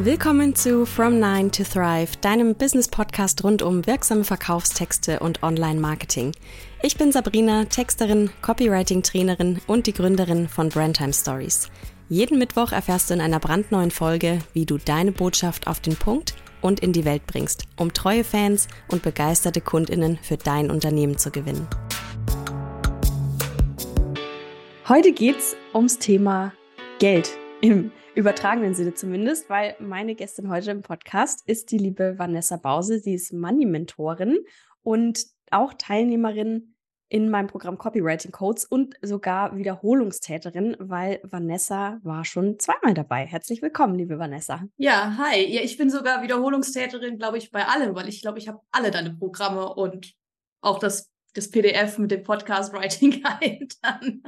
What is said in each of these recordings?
Willkommen zu From Nine to Thrive, deinem Business-Podcast rund um wirksame Verkaufstexte und Online-Marketing. Ich bin Sabrina, Texterin, Copywriting-Trainerin und die Gründerin von Brandtime Stories. Jeden Mittwoch erfährst du in einer brandneuen Folge, wie du deine Botschaft auf den Punkt und in die Welt bringst, um treue Fans und begeisterte Kundinnen für dein Unternehmen zu gewinnen. Heute geht's ums Thema Geld im übertragenen Sinne zumindest, weil meine Gästin heute im Podcast ist die liebe Vanessa Bause. Sie ist Money-Mentorin und auch Teilnehmerin in meinem Programm Copywriting Codes und sogar Wiederholungstäterin, weil Vanessa war schon zweimal dabei. Herzlich willkommen, liebe Vanessa. Ja, hi. Ja, ich bin sogar Wiederholungstäterin, glaube ich, bei allem, weil ich glaube, ich habe alle deine Programme und auch das, das PDF mit dem Podcast Writing Guide dann.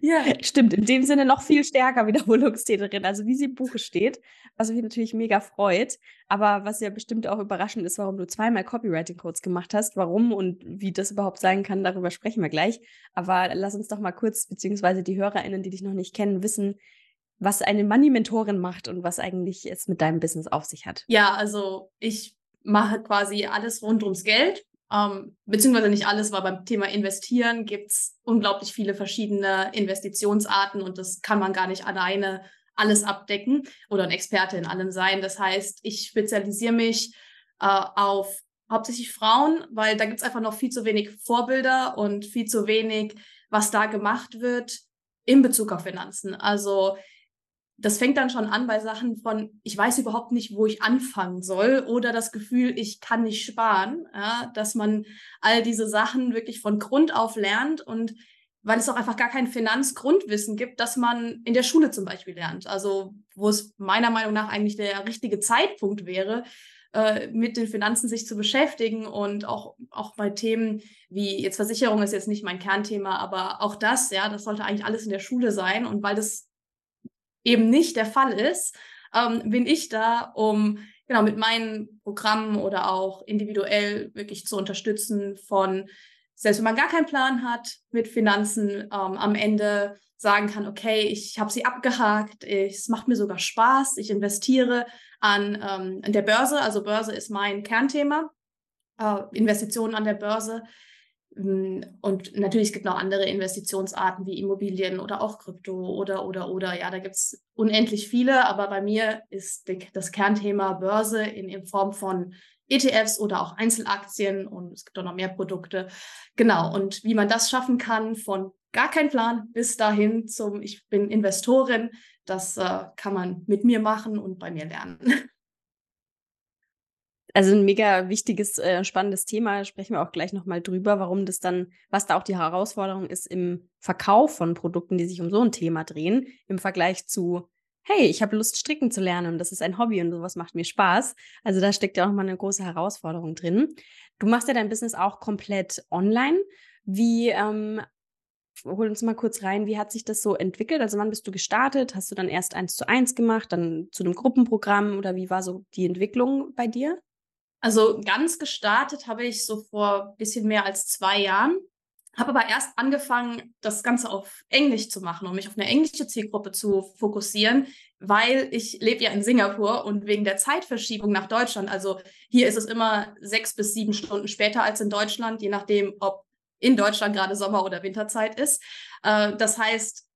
Ja, stimmt. In dem Sinne noch viel stärker Wiederholungstäterin, also wie sie im Buche steht, was mich natürlich mega freut. Aber was ja bestimmt auch überraschend ist, warum du zweimal Copywriting-Codes gemacht hast. Warum und wie das überhaupt sein kann, darüber sprechen wir gleich. Aber lass uns doch mal kurz, beziehungsweise die HörerInnen, die dich noch nicht kennen, wissen, was eine Money-Mentorin macht und was eigentlich es mit deinem Business auf sich hat. Ja, also ich mache quasi alles rund ums Geld ähm, beziehungsweise nicht alles, weil beim Thema Investieren gibt es unglaublich viele verschiedene Investitionsarten und das kann man gar nicht alleine alles abdecken oder ein Experte in allem sein. Das heißt, ich spezialisiere mich äh, auf hauptsächlich Frauen, weil da gibt es einfach noch viel zu wenig Vorbilder und viel zu wenig, was da gemacht wird in Bezug auf Finanzen. Also das fängt dann schon an bei Sachen von, ich weiß überhaupt nicht, wo ich anfangen soll oder das Gefühl, ich kann nicht sparen, ja, dass man all diese Sachen wirklich von Grund auf lernt und weil es auch einfach gar kein Finanzgrundwissen gibt, dass man in der Schule zum Beispiel lernt. Also wo es meiner Meinung nach eigentlich der richtige Zeitpunkt wäre, äh, mit den Finanzen sich zu beschäftigen und auch, auch bei Themen wie jetzt Versicherung ist jetzt nicht mein Kernthema, aber auch das, ja, das sollte eigentlich alles in der Schule sein und weil das eben nicht der Fall ist, ähm, bin ich da, um genau mit meinen Programmen oder auch individuell wirklich zu unterstützen von, selbst wenn man gar keinen Plan hat mit Finanzen, ähm, am Ende sagen kann, okay, ich habe sie abgehakt, es macht mir sogar Spaß, ich investiere an, ähm, der Börse, also Börse ist mein Kernthema, äh, Investitionen an der Börse und natürlich gibt es noch andere Investitionsarten wie Immobilien oder auch Krypto oder, oder, oder. Ja, da gibt es unendlich viele, aber bei mir ist das Kernthema Börse in, in Form von ETFs oder auch Einzelaktien und es gibt auch noch mehr Produkte. Genau, und wie man das schaffen kann von gar kein Plan bis dahin zum Ich bin Investorin, das äh, kann man mit mir machen und bei mir lernen. Also ein mega wichtiges, äh, spannendes Thema. Sprechen wir auch gleich nochmal drüber, warum das dann, was da auch die Herausforderung ist im Verkauf von Produkten, die sich um so ein Thema drehen, im Vergleich zu, hey, ich habe Lust, stricken zu lernen und das ist ein Hobby und sowas macht mir Spaß. Also da steckt ja auch mal eine große Herausforderung drin. Du machst ja dein Business auch komplett online. Wie, ähm, hol uns mal kurz rein, wie hat sich das so entwickelt? Also wann bist du gestartet? Hast du dann erst eins zu eins gemacht, dann zu einem Gruppenprogramm oder wie war so die Entwicklung bei dir? Also ganz gestartet habe ich so vor ein bisschen mehr als zwei Jahren, habe aber erst angefangen, das Ganze auf Englisch zu machen, um mich auf eine englische Zielgruppe zu fokussieren, weil ich lebe ja in Singapur und wegen der Zeitverschiebung nach Deutschland, also hier ist es immer sechs bis sieben Stunden später als in Deutschland, je nachdem, ob in Deutschland gerade Sommer- oder Winterzeit ist. Äh, das heißt,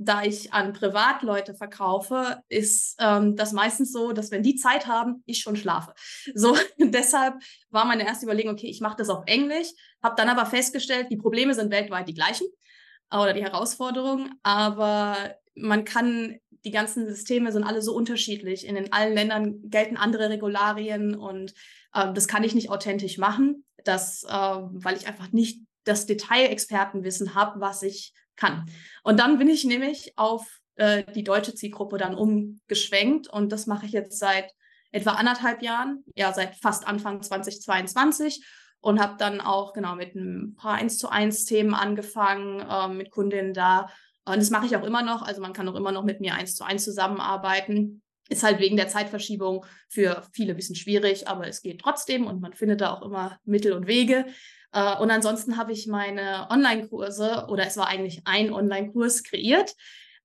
da ich an Privatleute verkaufe, ist ähm, das meistens so, dass wenn die Zeit haben, ich schon schlafe. So, deshalb war meine erste Überlegung, okay, ich mache das auf Englisch, habe dann aber festgestellt, die Probleme sind weltweit die gleichen oder die Herausforderungen, aber man kann, die ganzen Systeme sind alle so unterschiedlich. In den allen Ländern gelten andere Regularien und äh, das kann ich nicht authentisch machen, das, äh, weil ich einfach nicht das Detailexpertenwissen habe, was ich kann. Und dann bin ich nämlich auf äh, die deutsche Zielgruppe dann umgeschwenkt und das mache ich jetzt seit etwa anderthalb Jahren, ja seit fast Anfang 2022 und habe dann auch genau mit ein paar 1 zu 1 Themen angefangen, äh, mit Kundinnen da. Und das mache ich auch immer noch, also man kann auch immer noch mit mir 1 zu 1 zusammenarbeiten. Ist halt wegen der Zeitverschiebung für viele ein bisschen schwierig, aber es geht trotzdem und man findet da auch immer Mittel und Wege. Äh, und ansonsten habe ich meine Online-Kurse oder es war eigentlich ein Online-Kurs kreiert,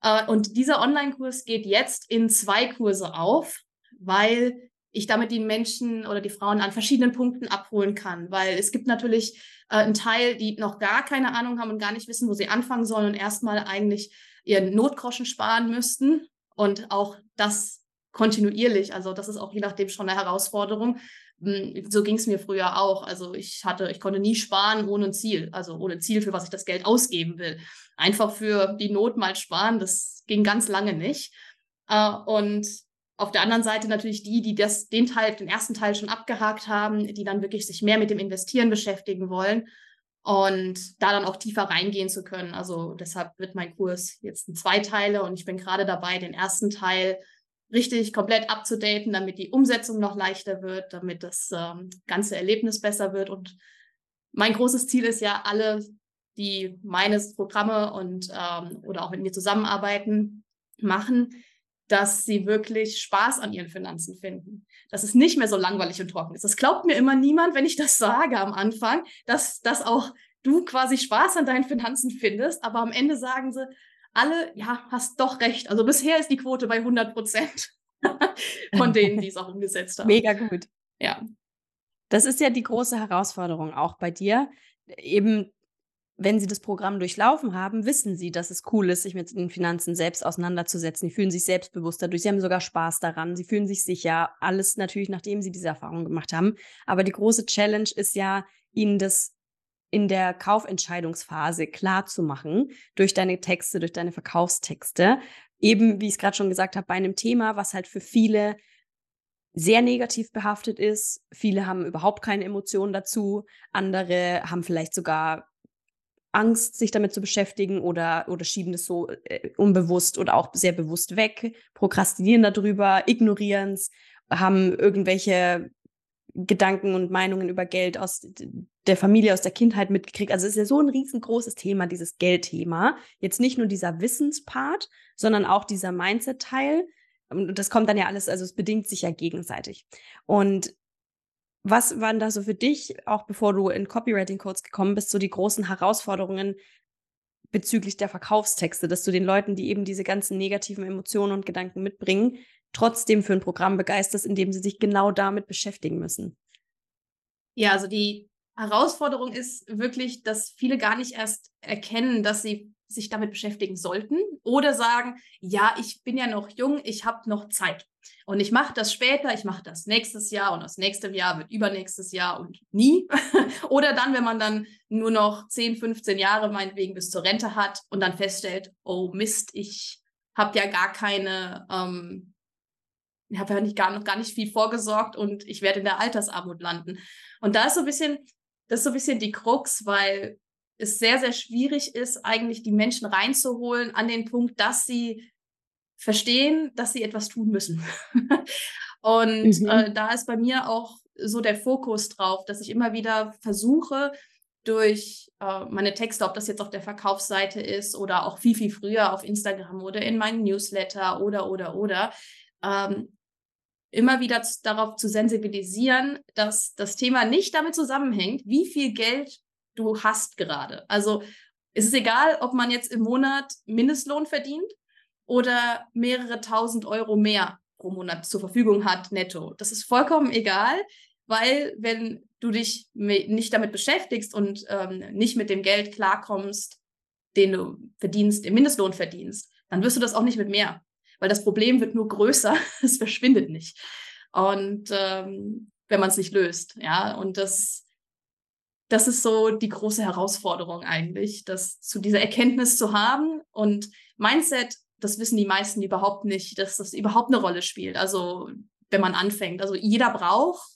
Äh, und dieser Online-Kurs geht jetzt in zwei Kurse auf, weil ich damit die Menschen oder die Frauen an verschiedenen Punkten abholen kann. Weil es gibt natürlich äh, einen Teil, die noch gar keine Ahnung haben und gar nicht wissen, wo sie anfangen sollen und erstmal eigentlich ihren Notgroschen sparen müssten. Und auch das kontinuierlich. Also das ist auch je nachdem schon eine Herausforderung. Hm, so ging es mir früher auch. Also ich hatte, ich konnte nie sparen ohne ein Ziel, also ohne Ziel, für was ich das Geld ausgeben will. Einfach für die Not mal sparen, das ging ganz lange nicht. Äh, und auf der anderen Seite natürlich die, die das, den Teil, den ersten Teil schon abgehakt haben, die dann wirklich sich mehr mit dem Investieren beschäftigen wollen und da dann auch tiefer reingehen zu können. Also deshalb wird mein Kurs jetzt in zwei Teile und ich bin gerade dabei, den ersten Teil richtig komplett abzudaten, damit die Umsetzung noch leichter wird, damit das ähm, ganze Erlebnis besser wird. Und mein großes Ziel ist ja, alle, die meine Programme und ähm, oder auch mit mir zusammenarbeiten, machen, dass sie wirklich Spaß an ihren Finanzen finden. Dass es nicht mehr so langweilig und trocken ist. Das glaubt mir immer niemand, wenn ich das sage am Anfang, dass, dass auch du quasi Spaß an deinen Finanzen findest, aber am Ende sagen sie, alle, ja, hast doch recht. Also bisher ist die Quote bei 100 Prozent von denen, die es auch umgesetzt haben. Mega gut. Ja. Das ist ja die große Herausforderung auch bei dir. Eben, wenn sie das Programm durchlaufen haben, wissen sie, dass es cool ist, sich mit den Finanzen selbst auseinanderzusetzen. Die fühlen sich selbstbewusst dadurch. Sie haben sogar Spaß daran. Sie fühlen sich sicher. Alles natürlich, nachdem sie diese Erfahrung gemacht haben. Aber die große Challenge ist ja, ihnen das in der Kaufentscheidungsphase klar zu machen, durch deine Texte, durch deine Verkaufstexte. Eben, wie ich es gerade schon gesagt habe, bei einem Thema, was halt für viele sehr negativ behaftet ist. Viele haben überhaupt keine Emotionen dazu. Andere haben vielleicht sogar Angst, sich damit zu beschäftigen oder, oder schieben es so äh, unbewusst oder auch sehr bewusst weg, prokrastinieren darüber, ignorieren es, haben irgendwelche Gedanken und Meinungen über Geld aus der Familie, aus der Kindheit mitgekriegt. Also es ist ja so ein riesengroßes Thema, dieses Geldthema. Jetzt nicht nur dieser Wissenspart, sondern auch dieser Mindset-Teil. Und das kommt dann ja alles, also es bedingt sich ja gegenseitig. Und was waren da so für dich, auch bevor du in Copywriting-Codes gekommen bist, so die großen Herausforderungen bezüglich der Verkaufstexte, dass du den Leuten, die eben diese ganzen negativen Emotionen und Gedanken mitbringen, trotzdem für ein Programm begeisterst, indem sie sich genau damit beschäftigen müssen? Ja, also die Herausforderung ist wirklich, dass viele gar nicht erst erkennen, dass sie sich damit beschäftigen sollten oder sagen, ja, ich bin ja noch jung, ich habe noch Zeit und ich mache das später, ich mache das nächstes Jahr und das nächste Jahr wird übernächstes Jahr und nie. oder dann, wenn man dann nur noch 10, 15 Jahre meinetwegen bis zur Rente hat und dann feststellt, oh Mist, ich habe ja gar keine ähm, ich habe ja nicht gar, noch gar nicht viel vorgesorgt und ich werde in der Altersarmut landen. Und da ist so ein bisschen, das ist so ein bisschen die Krux, weil es sehr, sehr schwierig ist, eigentlich die Menschen reinzuholen an den Punkt, dass sie verstehen, dass sie etwas tun müssen. und mhm. äh, da ist bei mir auch so der Fokus drauf, dass ich immer wieder versuche, durch äh, meine Texte, ob das jetzt auf der Verkaufsseite ist oder auch viel, viel früher auf Instagram oder in meinen Newsletter oder, oder, oder, ähm, immer wieder darauf zu sensibilisieren, dass das Thema nicht damit zusammenhängt, wie viel Geld du hast gerade. Also es ist egal, ob man jetzt im Monat Mindestlohn verdient oder mehrere tausend Euro mehr pro Monat zur Verfügung hat, netto. Das ist vollkommen egal, weil wenn du dich nicht damit beschäftigst und ähm, nicht mit dem Geld klarkommst, den du verdienst, den Mindestlohn verdienst, dann wirst du das auch nicht mit mehr weil das Problem wird nur größer, es verschwindet nicht. Und ähm, wenn man es nicht löst, ja, und das, das ist so die große Herausforderung eigentlich, das zu dieser Erkenntnis zu haben und Mindset, das wissen die meisten überhaupt nicht, dass das überhaupt eine Rolle spielt. Also wenn man anfängt, also jeder braucht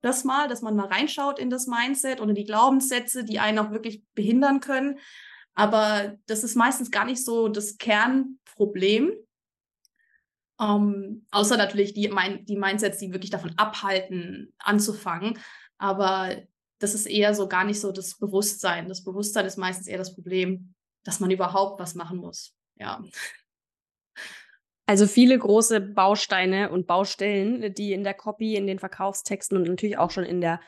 das mal, dass man mal reinschaut in das Mindset oder die Glaubenssätze, die einen auch wirklich behindern können. Aber das ist meistens gar nicht so das Kernproblem, ähm, außer natürlich die, die Mindsets, die wirklich davon abhalten, anzufangen. Aber das ist eher so gar nicht so das Bewusstsein. Das Bewusstsein ist meistens eher das Problem, dass man überhaupt was machen muss. Ja. Also viele große Bausteine und Baustellen, die in der Copy, in den Verkaufstexten und natürlich auch schon in der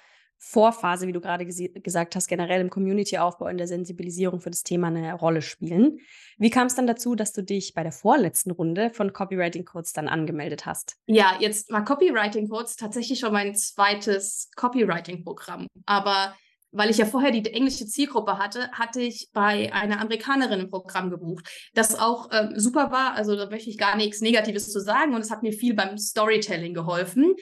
Vorphase, wie du gerade gesagt hast, generell im Community-Aufbau, in der Sensibilisierung für das Thema eine Rolle spielen. Wie kam es dann dazu, dass du dich bei der vorletzten Runde von Copywriting Codes dann angemeldet hast? Ja, jetzt war Copywriting Codes tatsächlich schon mein zweites Copywriting-Programm. Aber weil ich ja vorher die englische Zielgruppe hatte, hatte ich bei einer Amerikanerin ein Programm gebucht, das auch ähm, super war. Also da möchte ich gar nichts Negatives zu sagen und es hat mir viel beim Storytelling geholfen.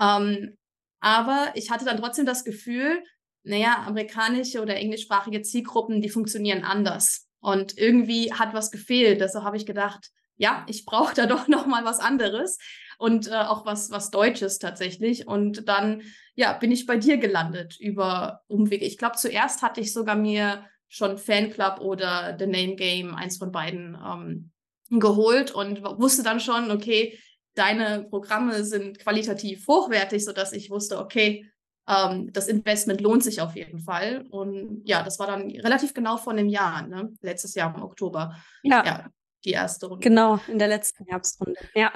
Ähm, aber ich hatte dann trotzdem das Gefühl, naja, amerikanische oder englischsprachige Zielgruppen, die funktionieren anders. Und irgendwie hat was gefehlt. Deshalb habe ich gedacht, ja, ich brauche da doch noch mal was anderes und äh, auch was was Deutsches tatsächlich. Und dann ja bin ich bei dir gelandet über Umwege. Ich glaube, zuerst hatte ich sogar mir schon Fanclub oder The Name Game, eins von beiden, ähm, geholt und wusste dann schon, okay, deine Programme sind qualitativ hochwertig, sodass ich wusste, okay, ähm, das Investment lohnt sich auf jeden Fall. Und ja, das war dann relativ genau vor einem Jahr, ne? letztes Jahr im Oktober. Ja. ja die erste Runde. Genau, in der letzten Herbstrunde. Ja.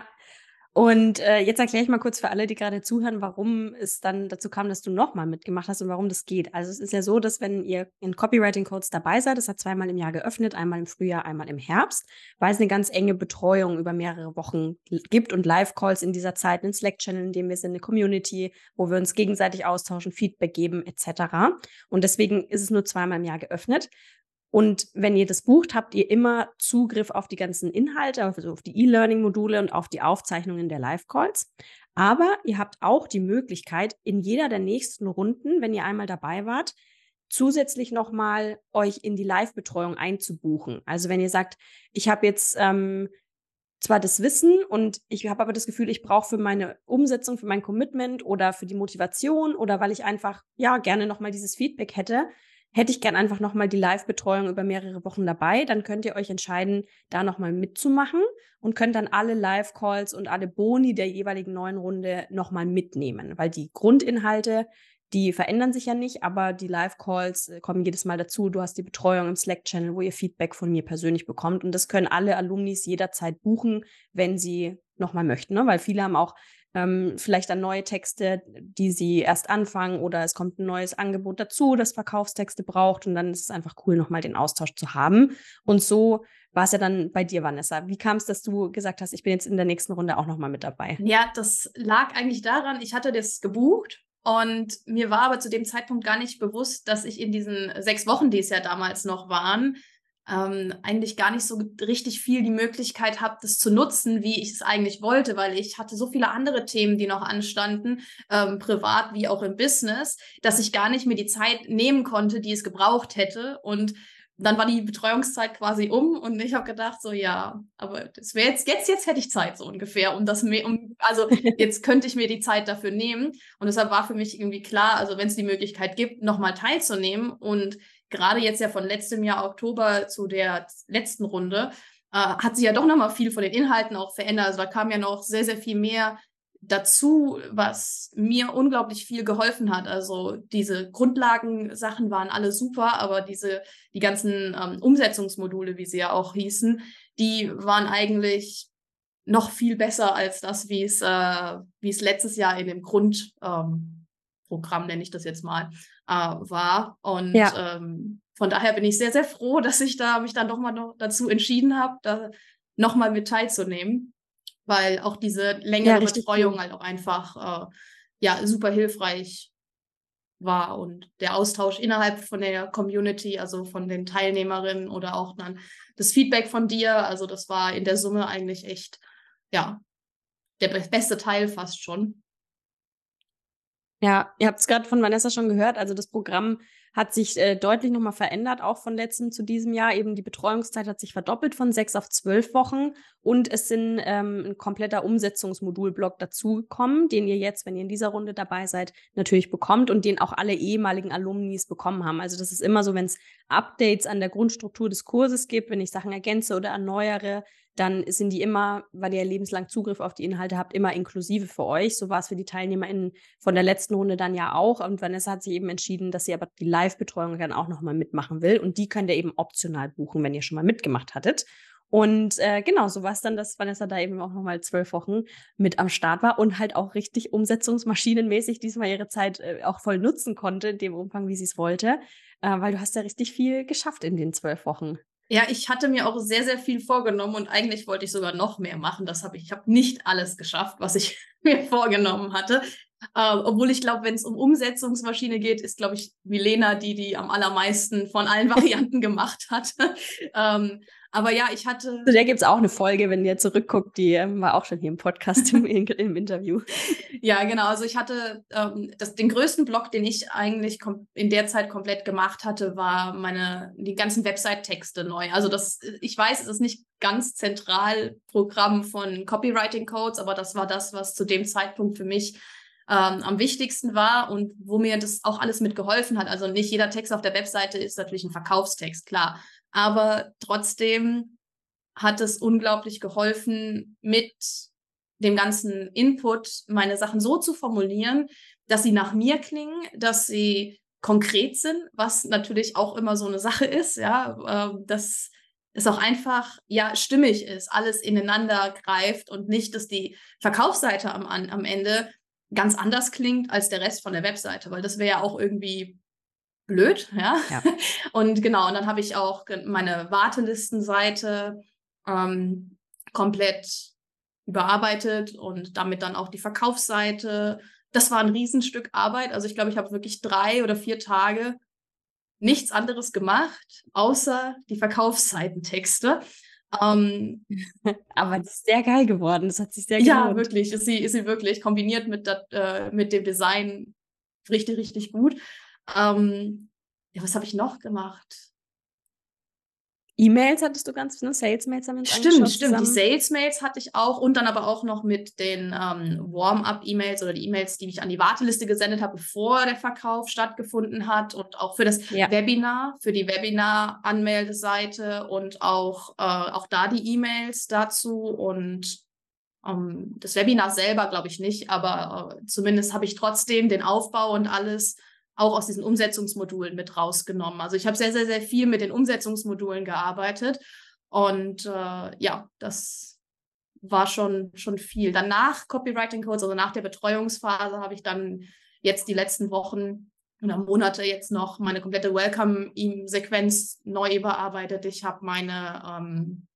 Und äh, jetzt erkläre ich mal kurz für alle, die gerade zuhören, warum es dann dazu kam, dass du nochmal mitgemacht hast und warum das geht. Also es ist ja so, dass wenn ihr in Copywriting Codes dabei seid, das hat zweimal im Jahr geöffnet, einmal im Frühjahr, einmal im Herbst, weil es eine ganz enge Betreuung über mehrere Wochen gibt und Live-Calls in dieser Zeit, einen Slack-Channel, in dem wir sind, eine Community, wo wir uns gegenseitig austauschen, Feedback geben etc. Und deswegen ist es nur zweimal im Jahr geöffnet. Und wenn ihr das bucht, habt ihr immer Zugriff auf die ganzen Inhalte, also auf die E-Learning-Module und auf die Aufzeichnungen der Live-Calls. Aber ihr habt auch die Möglichkeit, in jeder der nächsten Runden, wenn ihr einmal dabei wart, zusätzlich nochmal euch in die Live-Betreuung einzubuchen. Also wenn ihr sagt, ich habe jetzt ähm, zwar das Wissen und ich habe aber das Gefühl, ich brauche für meine Umsetzung, für mein Commitment oder für die Motivation oder weil ich einfach ja gerne nochmal dieses Feedback hätte, hätte ich gern einfach nochmal die Live-Betreuung über mehrere Wochen dabei. Dann könnt ihr euch entscheiden, da nochmal mitzumachen und könnt dann alle Live-Calls und alle Boni der jeweiligen neuen Runde nochmal mitnehmen, weil die Grundinhalte, die verändern sich ja nicht, aber die Live-Calls äh, kommen jedes Mal dazu. Du hast die Betreuung im Slack-Channel, wo ihr Feedback von mir persönlich bekommt. Und das können alle Alumnis jederzeit buchen, wenn sie nochmal möchten, ne? weil viele haben auch ähm, vielleicht dann neue Texte, die sie erst anfangen oder es kommt ein neues Angebot dazu, das Verkaufstexte braucht und dann ist es einfach cool, nochmal den Austausch zu haben. Und so war es ja dann bei dir, Vanessa. Wie kam es, dass du gesagt hast, ich bin jetzt in der nächsten Runde auch nochmal mit dabei? Ja, das lag eigentlich daran, ich hatte das gebucht und mir war aber zu dem Zeitpunkt gar nicht bewusst, dass ich in diesen sechs Wochen, die es ja damals noch waren, ähm, eigentlich gar nicht so richtig viel die Möglichkeit habe, das zu nutzen, wie ich es eigentlich wollte, weil ich hatte so viele andere Themen, die noch anstanden, ähm, privat wie auch im Business, dass ich gar nicht mehr die Zeit nehmen konnte, die es gebraucht hätte. Und dann war die Betreuungszeit quasi um und ich habe gedacht, so ja, aber das wäre jetzt, jetzt, jetzt hätte ich Zeit so ungefähr, um das mehr, um, also jetzt könnte ich mir die Zeit dafür nehmen. Und deshalb war für mich irgendwie klar, also wenn es die Möglichkeit gibt, nochmal teilzunehmen und gerade jetzt ja von letztem Jahr Oktober zu der letzten Runde, äh, hat sich ja doch nochmal viel von den Inhalten auch verändert. Also da kam ja noch sehr, sehr viel mehr dazu, was mir unglaublich viel geholfen hat. Also diese Grundlagensachen waren alle super, aber diese, die ganzen ähm, Umsetzungsmodule, wie sie ja auch hießen, die waren eigentlich noch viel besser als das, wie es, äh, wie es letztes Jahr in dem Grundprogramm, ähm, nenne ich das jetzt mal, äh, war. Und ja. ähm, von daher bin ich sehr, sehr froh, dass ich da mich dann doch mal noch dazu entschieden habe, da nochmal mit teilzunehmen, weil auch diese längere ja, Betreuung halt auch einfach äh, ja super hilfreich war und der Austausch innerhalb von der Community, also von den Teilnehmerinnen oder auch dann das Feedback von dir, also das war in der Summe eigentlich echt ja der beste Teil fast schon. Ja, ihr habt es gerade von Vanessa schon gehört. Also das Programm hat sich äh, deutlich nochmal verändert, auch von letztem zu diesem Jahr. Eben die Betreuungszeit hat sich verdoppelt von sechs auf zwölf Wochen und es sind ähm, ein kompletter Umsetzungsmodulblock dazugekommen, den ihr jetzt, wenn ihr in dieser Runde dabei seid, natürlich bekommt und den auch alle ehemaligen Alumnis bekommen haben. Also das ist immer so, wenn es Updates an der Grundstruktur des Kurses gibt, wenn ich Sachen ergänze oder erneuere, dann sind die immer, weil ihr lebenslang Zugriff auf die Inhalte habt, immer inklusive für euch. So war es für die TeilnehmerInnen von der letzten Runde dann ja auch. Und Vanessa hat sich eben entschieden, dass sie aber die Live-Betreuung dann auch nochmal mitmachen will. Und die könnt ihr eben optional buchen, wenn ihr schon mal mitgemacht hattet. Und äh, genau, so war es dann, dass Vanessa da eben auch nochmal zwölf Wochen mit am Start war und halt auch richtig umsetzungsmaschinenmäßig diesmal ihre Zeit äh, auch voll nutzen konnte, in dem Umfang, wie sie es wollte. Äh, weil du hast ja richtig viel geschafft in den zwölf Wochen. Ja, ich hatte mir auch sehr, sehr viel vorgenommen und eigentlich wollte ich sogar noch mehr machen. Das habe ich, ich habe nicht alles geschafft, was ich mir vorgenommen hatte. Uh, obwohl ich glaube, wenn es um Umsetzungsmaschine geht, ist, glaube ich, Milena die, die am allermeisten von allen Varianten gemacht hat. ähm, aber ja, ich hatte. Zu der gibt es auch eine Folge, wenn ihr zurückguckt, die ähm, war auch schon hier im Podcast im, im, Interview. Ja, genau. Also ich hatte ähm, das, den größten Blog, den ich eigentlich in der Zeit komplett gemacht hatte, war meine die ganzen Website-Texte neu. Also das, ich weiß, es ist nicht ganz zentral Programm von Copywriting-Codes, aber das war das, was zu dem Zeitpunkt für mich ähm, am wichtigsten war und wo mir das auch alles mitgeholfen hat. Also nicht jeder Text auf der Webseite ist natürlich ein Verkaufstext, klar. Aber trotzdem hat es unglaublich geholfen, mit dem ganzen Input meine Sachen so zu formulieren, dass sie nach mir klingen, dass sie konkret sind, was natürlich auch immer so eine Sache ist, ja, äh, dass es auch einfach ja stimmig ist, alles ineinander greift und nicht, dass die Verkaufsseite am, am Ende ganz anders klingt als der Rest von der Webseite, weil das wäre ja auch irgendwie blöd, ja. ja. Und genau, und dann habe ich auch meine Wartelistenseite ähm, komplett überarbeitet und damit dann auch die Verkaufsseite. Das war ein Riesenstück Arbeit. Also ich glaube, ich habe wirklich drei oder vier Tage nichts anderes gemacht, außer die Verkaufsseitentexte. Ähm, Aber das ist sehr geil geworden. Das hat sich sehr gelohnt. Ja, wirklich. Ist sie, ist sie wirklich kombiniert mit, dat, äh, mit dem Design richtig, richtig gut. Ähm, ja, was habe ich noch gemacht? E-Mails hattest du ganz, ne? Sales-Mails haben wir uns Stimmt, stimmt. Zusammen. Die Sales-Mails hatte ich auch und dann aber auch noch mit den ähm, Warm-up-E-Mails oder die E-Mails, die ich an die Warteliste gesendet habe, bevor der Verkauf stattgefunden hat und auch für das ja. Webinar, für die Webinar-Anmeldeseite und auch, äh, auch da die E-Mails dazu und ähm, das Webinar selber glaube ich nicht, aber äh, zumindest habe ich trotzdem den Aufbau und alles auch aus diesen Umsetzungsmodulen mit rausgenommen. Also ich habe sehr, sehr, sehr viel mit den Umsetzungsmodulen gearbeitet. Und äh, ja, das war schon, schon viel. Danach Copywriting Codes, also nach der Betreuungsphase, habe ich dann jetzt die letzten Wochen oder Monate jetzt noch meine komplette Welcome-Sequenz neu überarbeitet. Ich habe meine ähm,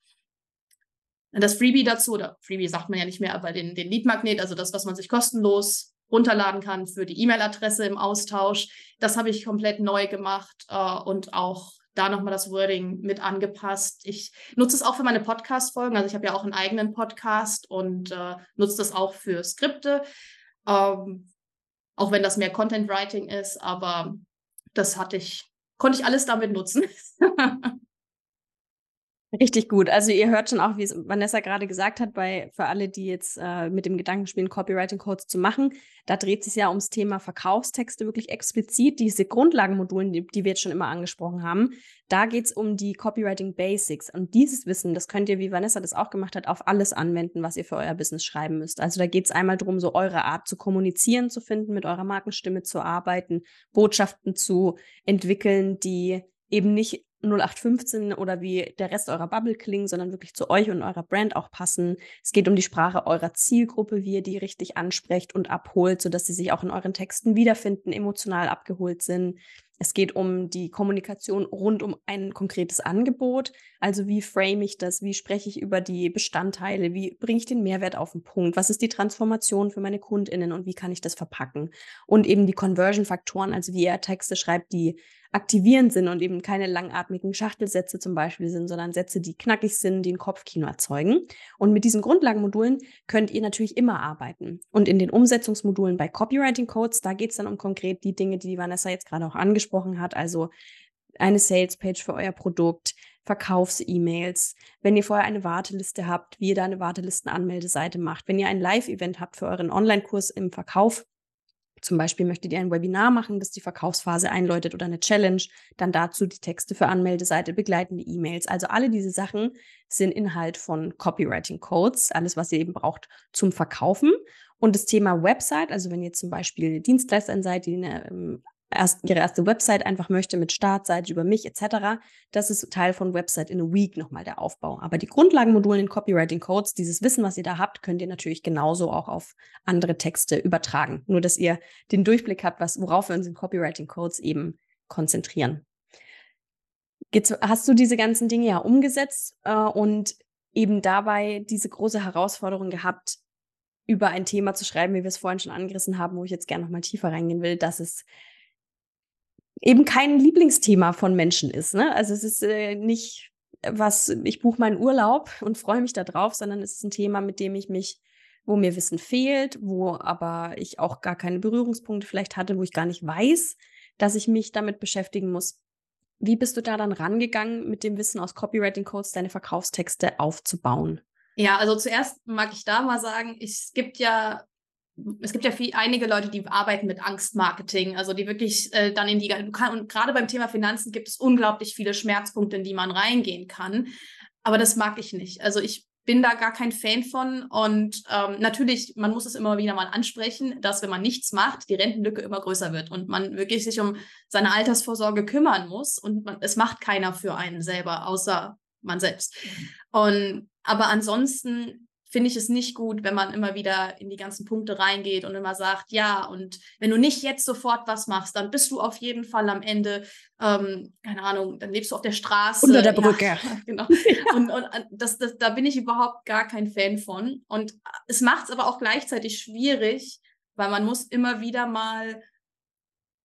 das Freebie dazu, oder Freebie sagt man ja nicht mehr, aber den, den Lead-Magnet, also das, was man sich kostenlos runterladen kann für die E-Mail-Adresse im Austausch. Das habe ich komplett neu gemacht äh, und auch da nochmal das Wording mit angepasst. Ich nutze es auch für meine Podcast-Folgen. Also ich habe ja auch einen eigenen Podcast und äh, nutze das auch für Skripte. Ähm, auch wenn das mehr Content Writing ist, aber das hatte ich, konnte ich alles damit nutzen. Richtig gut. Also ihr hört schon auch, wie es Vanessa gerade gesagt hat, bei für alle, die jetzt äh, mit dem Gedanken spielen, Copywriting Codes zu machen, da dreht sich ja ums Thema Verkaufstexte wirklich explizit. Diese Grundlagenmodulen, die, die wir jetzt schon immer angesprochen haben, da geht es um die Copywriting Basics. Und dieses Wissen, das könnt ihr, wie Vanessa das auch gemacht hat, auf alles anwenden, was ihr für euer Business schreiben müsst. Also da geht es einmal darum, so eure Art zu kommunizieren zu finden, mit eurer Markenstimme zu arbeiten, Botschaften zu entwickeln, die eben nicht 0815 oder wie der Rest eurer Bubble klingen, sondern wirklich zu euch und eurer Brand auch passen. Es geht um die Sprache eurer Zielgruppe, wie ihr die richtig ansprecht und abholt, sodass sie sich auch in euren Texten wiederfinden, emotional abgeholt sind. Es geht um die Kommunikation rund um ein konkretes Angebot. Also wie frame ich das? Wie spreche ich über die Bestandteile? Wie bringe ich den Mehrwert auf den Punkt? Was ist die Transformation für meine KundInnen und wie kann ich das verpacken? Und eben die Conversion-Faktoren, also wie ihr Texte schreibt, die aktivierend sind und eben keine langatmigen Schachtelsätze zum Beispiel sind, sondern Sätze, die knackig sind, die ein Kopfkino erzeugen. Und mit diesen Grundlagenmodulen könnt ihr natürlich immer arbeiten. Und in den Umsetzungsmodulen bei Copywriting Codes, da geht es dann um konkret die Dinge, die Vanessa jetzt gerade auch angesprochen hat, also eine Salespage für euer Produkt, Verkaufs-E-Mails, wenn ihr vorher eine Warteliste habt, wie ihr da eine Wartelistenanmeldeseite macht, wenn ihr ein Live-Event habt für euren Online-Kurs im Verkauf, zum Beispiel möchtet ihr ein Webinar machen, das die Verkaufsphase einläutet oder eine Challenge, dann dazu die Texte für Anmeldeseite, begleitende E-Mails. Also alle diese Sachen sind Inhalt von Copywriting Codes, alles, was ihr eben braucht zum Verkaufen. Und das Thema Website, also wenn ihr zum Beispiel Dienstleisterin seid, die eine ähm, erst, ihre erste Website einfach möchte mit Startseite über mich etc. Das ist Teil von Website in a Week nochmal der Aufbau. Aber die Grundlagenmodule in Copywriting Codes, dieses Wissen, was ihr da habt, könnt ihr natürlich genauso auch auf andere Texte übertragen. Nur, dass ihr den Durchblick habt, was, worauf wir uns in Copywriting Codes eben konzentrieren. Hast du diese ganzen Dinge ja umgesetzt äh, und eben dabei diese große Herausforderung gehabt, über ein Thema zu schreiben, wie wir es vorhin schon angerissen haben, wo ich jetzt gerne noch mal tiefer reingehen will, dass es eben kein Lieblingsthema von Menschen ist. Ne? Also es ist äh, nicht was, ich buche meinen Urlaub und freue mich darauf, sondern es ist ein Thema, mit dem ich mich, wo mir Wissen fehlt, wo aber ich auch gar keine Berührungspunkte vielleicht hatte, wo ich gar nicht weiß, dass ich mich damit beschäftigen muss. Wie bist du da dann rangegangen, mit dem Wissen aus Copywriting Codes deine Verkaufstexte aufzubauen? Ja, also zuerst mag ich da mal sagen, es gibt ja es gibt ja viel, einige Leute, die arbeiten mit Angstmarketing, also die wirklich äh, dann in die, und gerade beim Thema Finanzen gibt es unglaublich viele Schmerzpunkte, in die man reingehen kann. Aber das mag ich nicht. Also ich bin da gar kein Fan von. Und ähm, natürlich, man muss es immer wieder mal ansprechen, dass wenn man nichts macht, die Rentenlücke immer größer wird und man wirklich sich um seine Altersvorsorge kümmern muss und man, es macht keiner für einen selber, außer man selbst. Mhm. Und aber ansonsten finde ich es nicht gut, wenn man immer wieder in die ganzen Punkte reingeht und immer sagt, ja, und wenn du nicht jetzt sofort was machst, dann bist du auf jeden Fall am Ende, ähm, keine Ahnung, dann lebst du auf der Straße. Unter der Brücke. Ja, genau. Und, und äh, das, das, da bin ich überhaupt gar kein Fan von. Und es macht es aber auch gleichzeitig schwierig, weil man muss immer wieder mal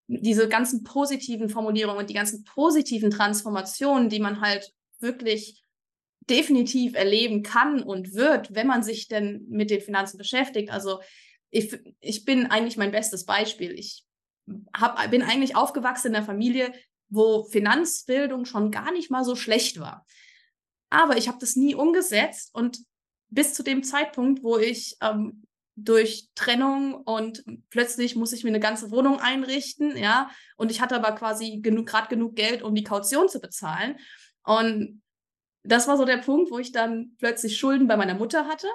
diese ganzen positiven Formulierungen und die ganzen positiven Transformationen, die man halt wirklich definitiv erleben kann und wird, wenn man sich denn mit den Finanzen beschäftigt. Also ich, ich bin eigentlich mein bestes Beispiel. Ich hab, bin eigentlich aufgewachsen in einer Familie, wo Finanzbildung schon gar nicht mal so schlecht war. Aber ich habe das nie umgesetzt und bis zu dem Zeitpunkt, wo ich ähm, durch Trennung und plötzlich muss ich mir eine ganze Wohnung einrichten, ja, und ich hatte aber quasi genug, gerade genug Geld, um die Kaution zu bezahlen. Und das war so der Punkt, wo ich dann plötzlich Schulden bei meiner Mutter hatte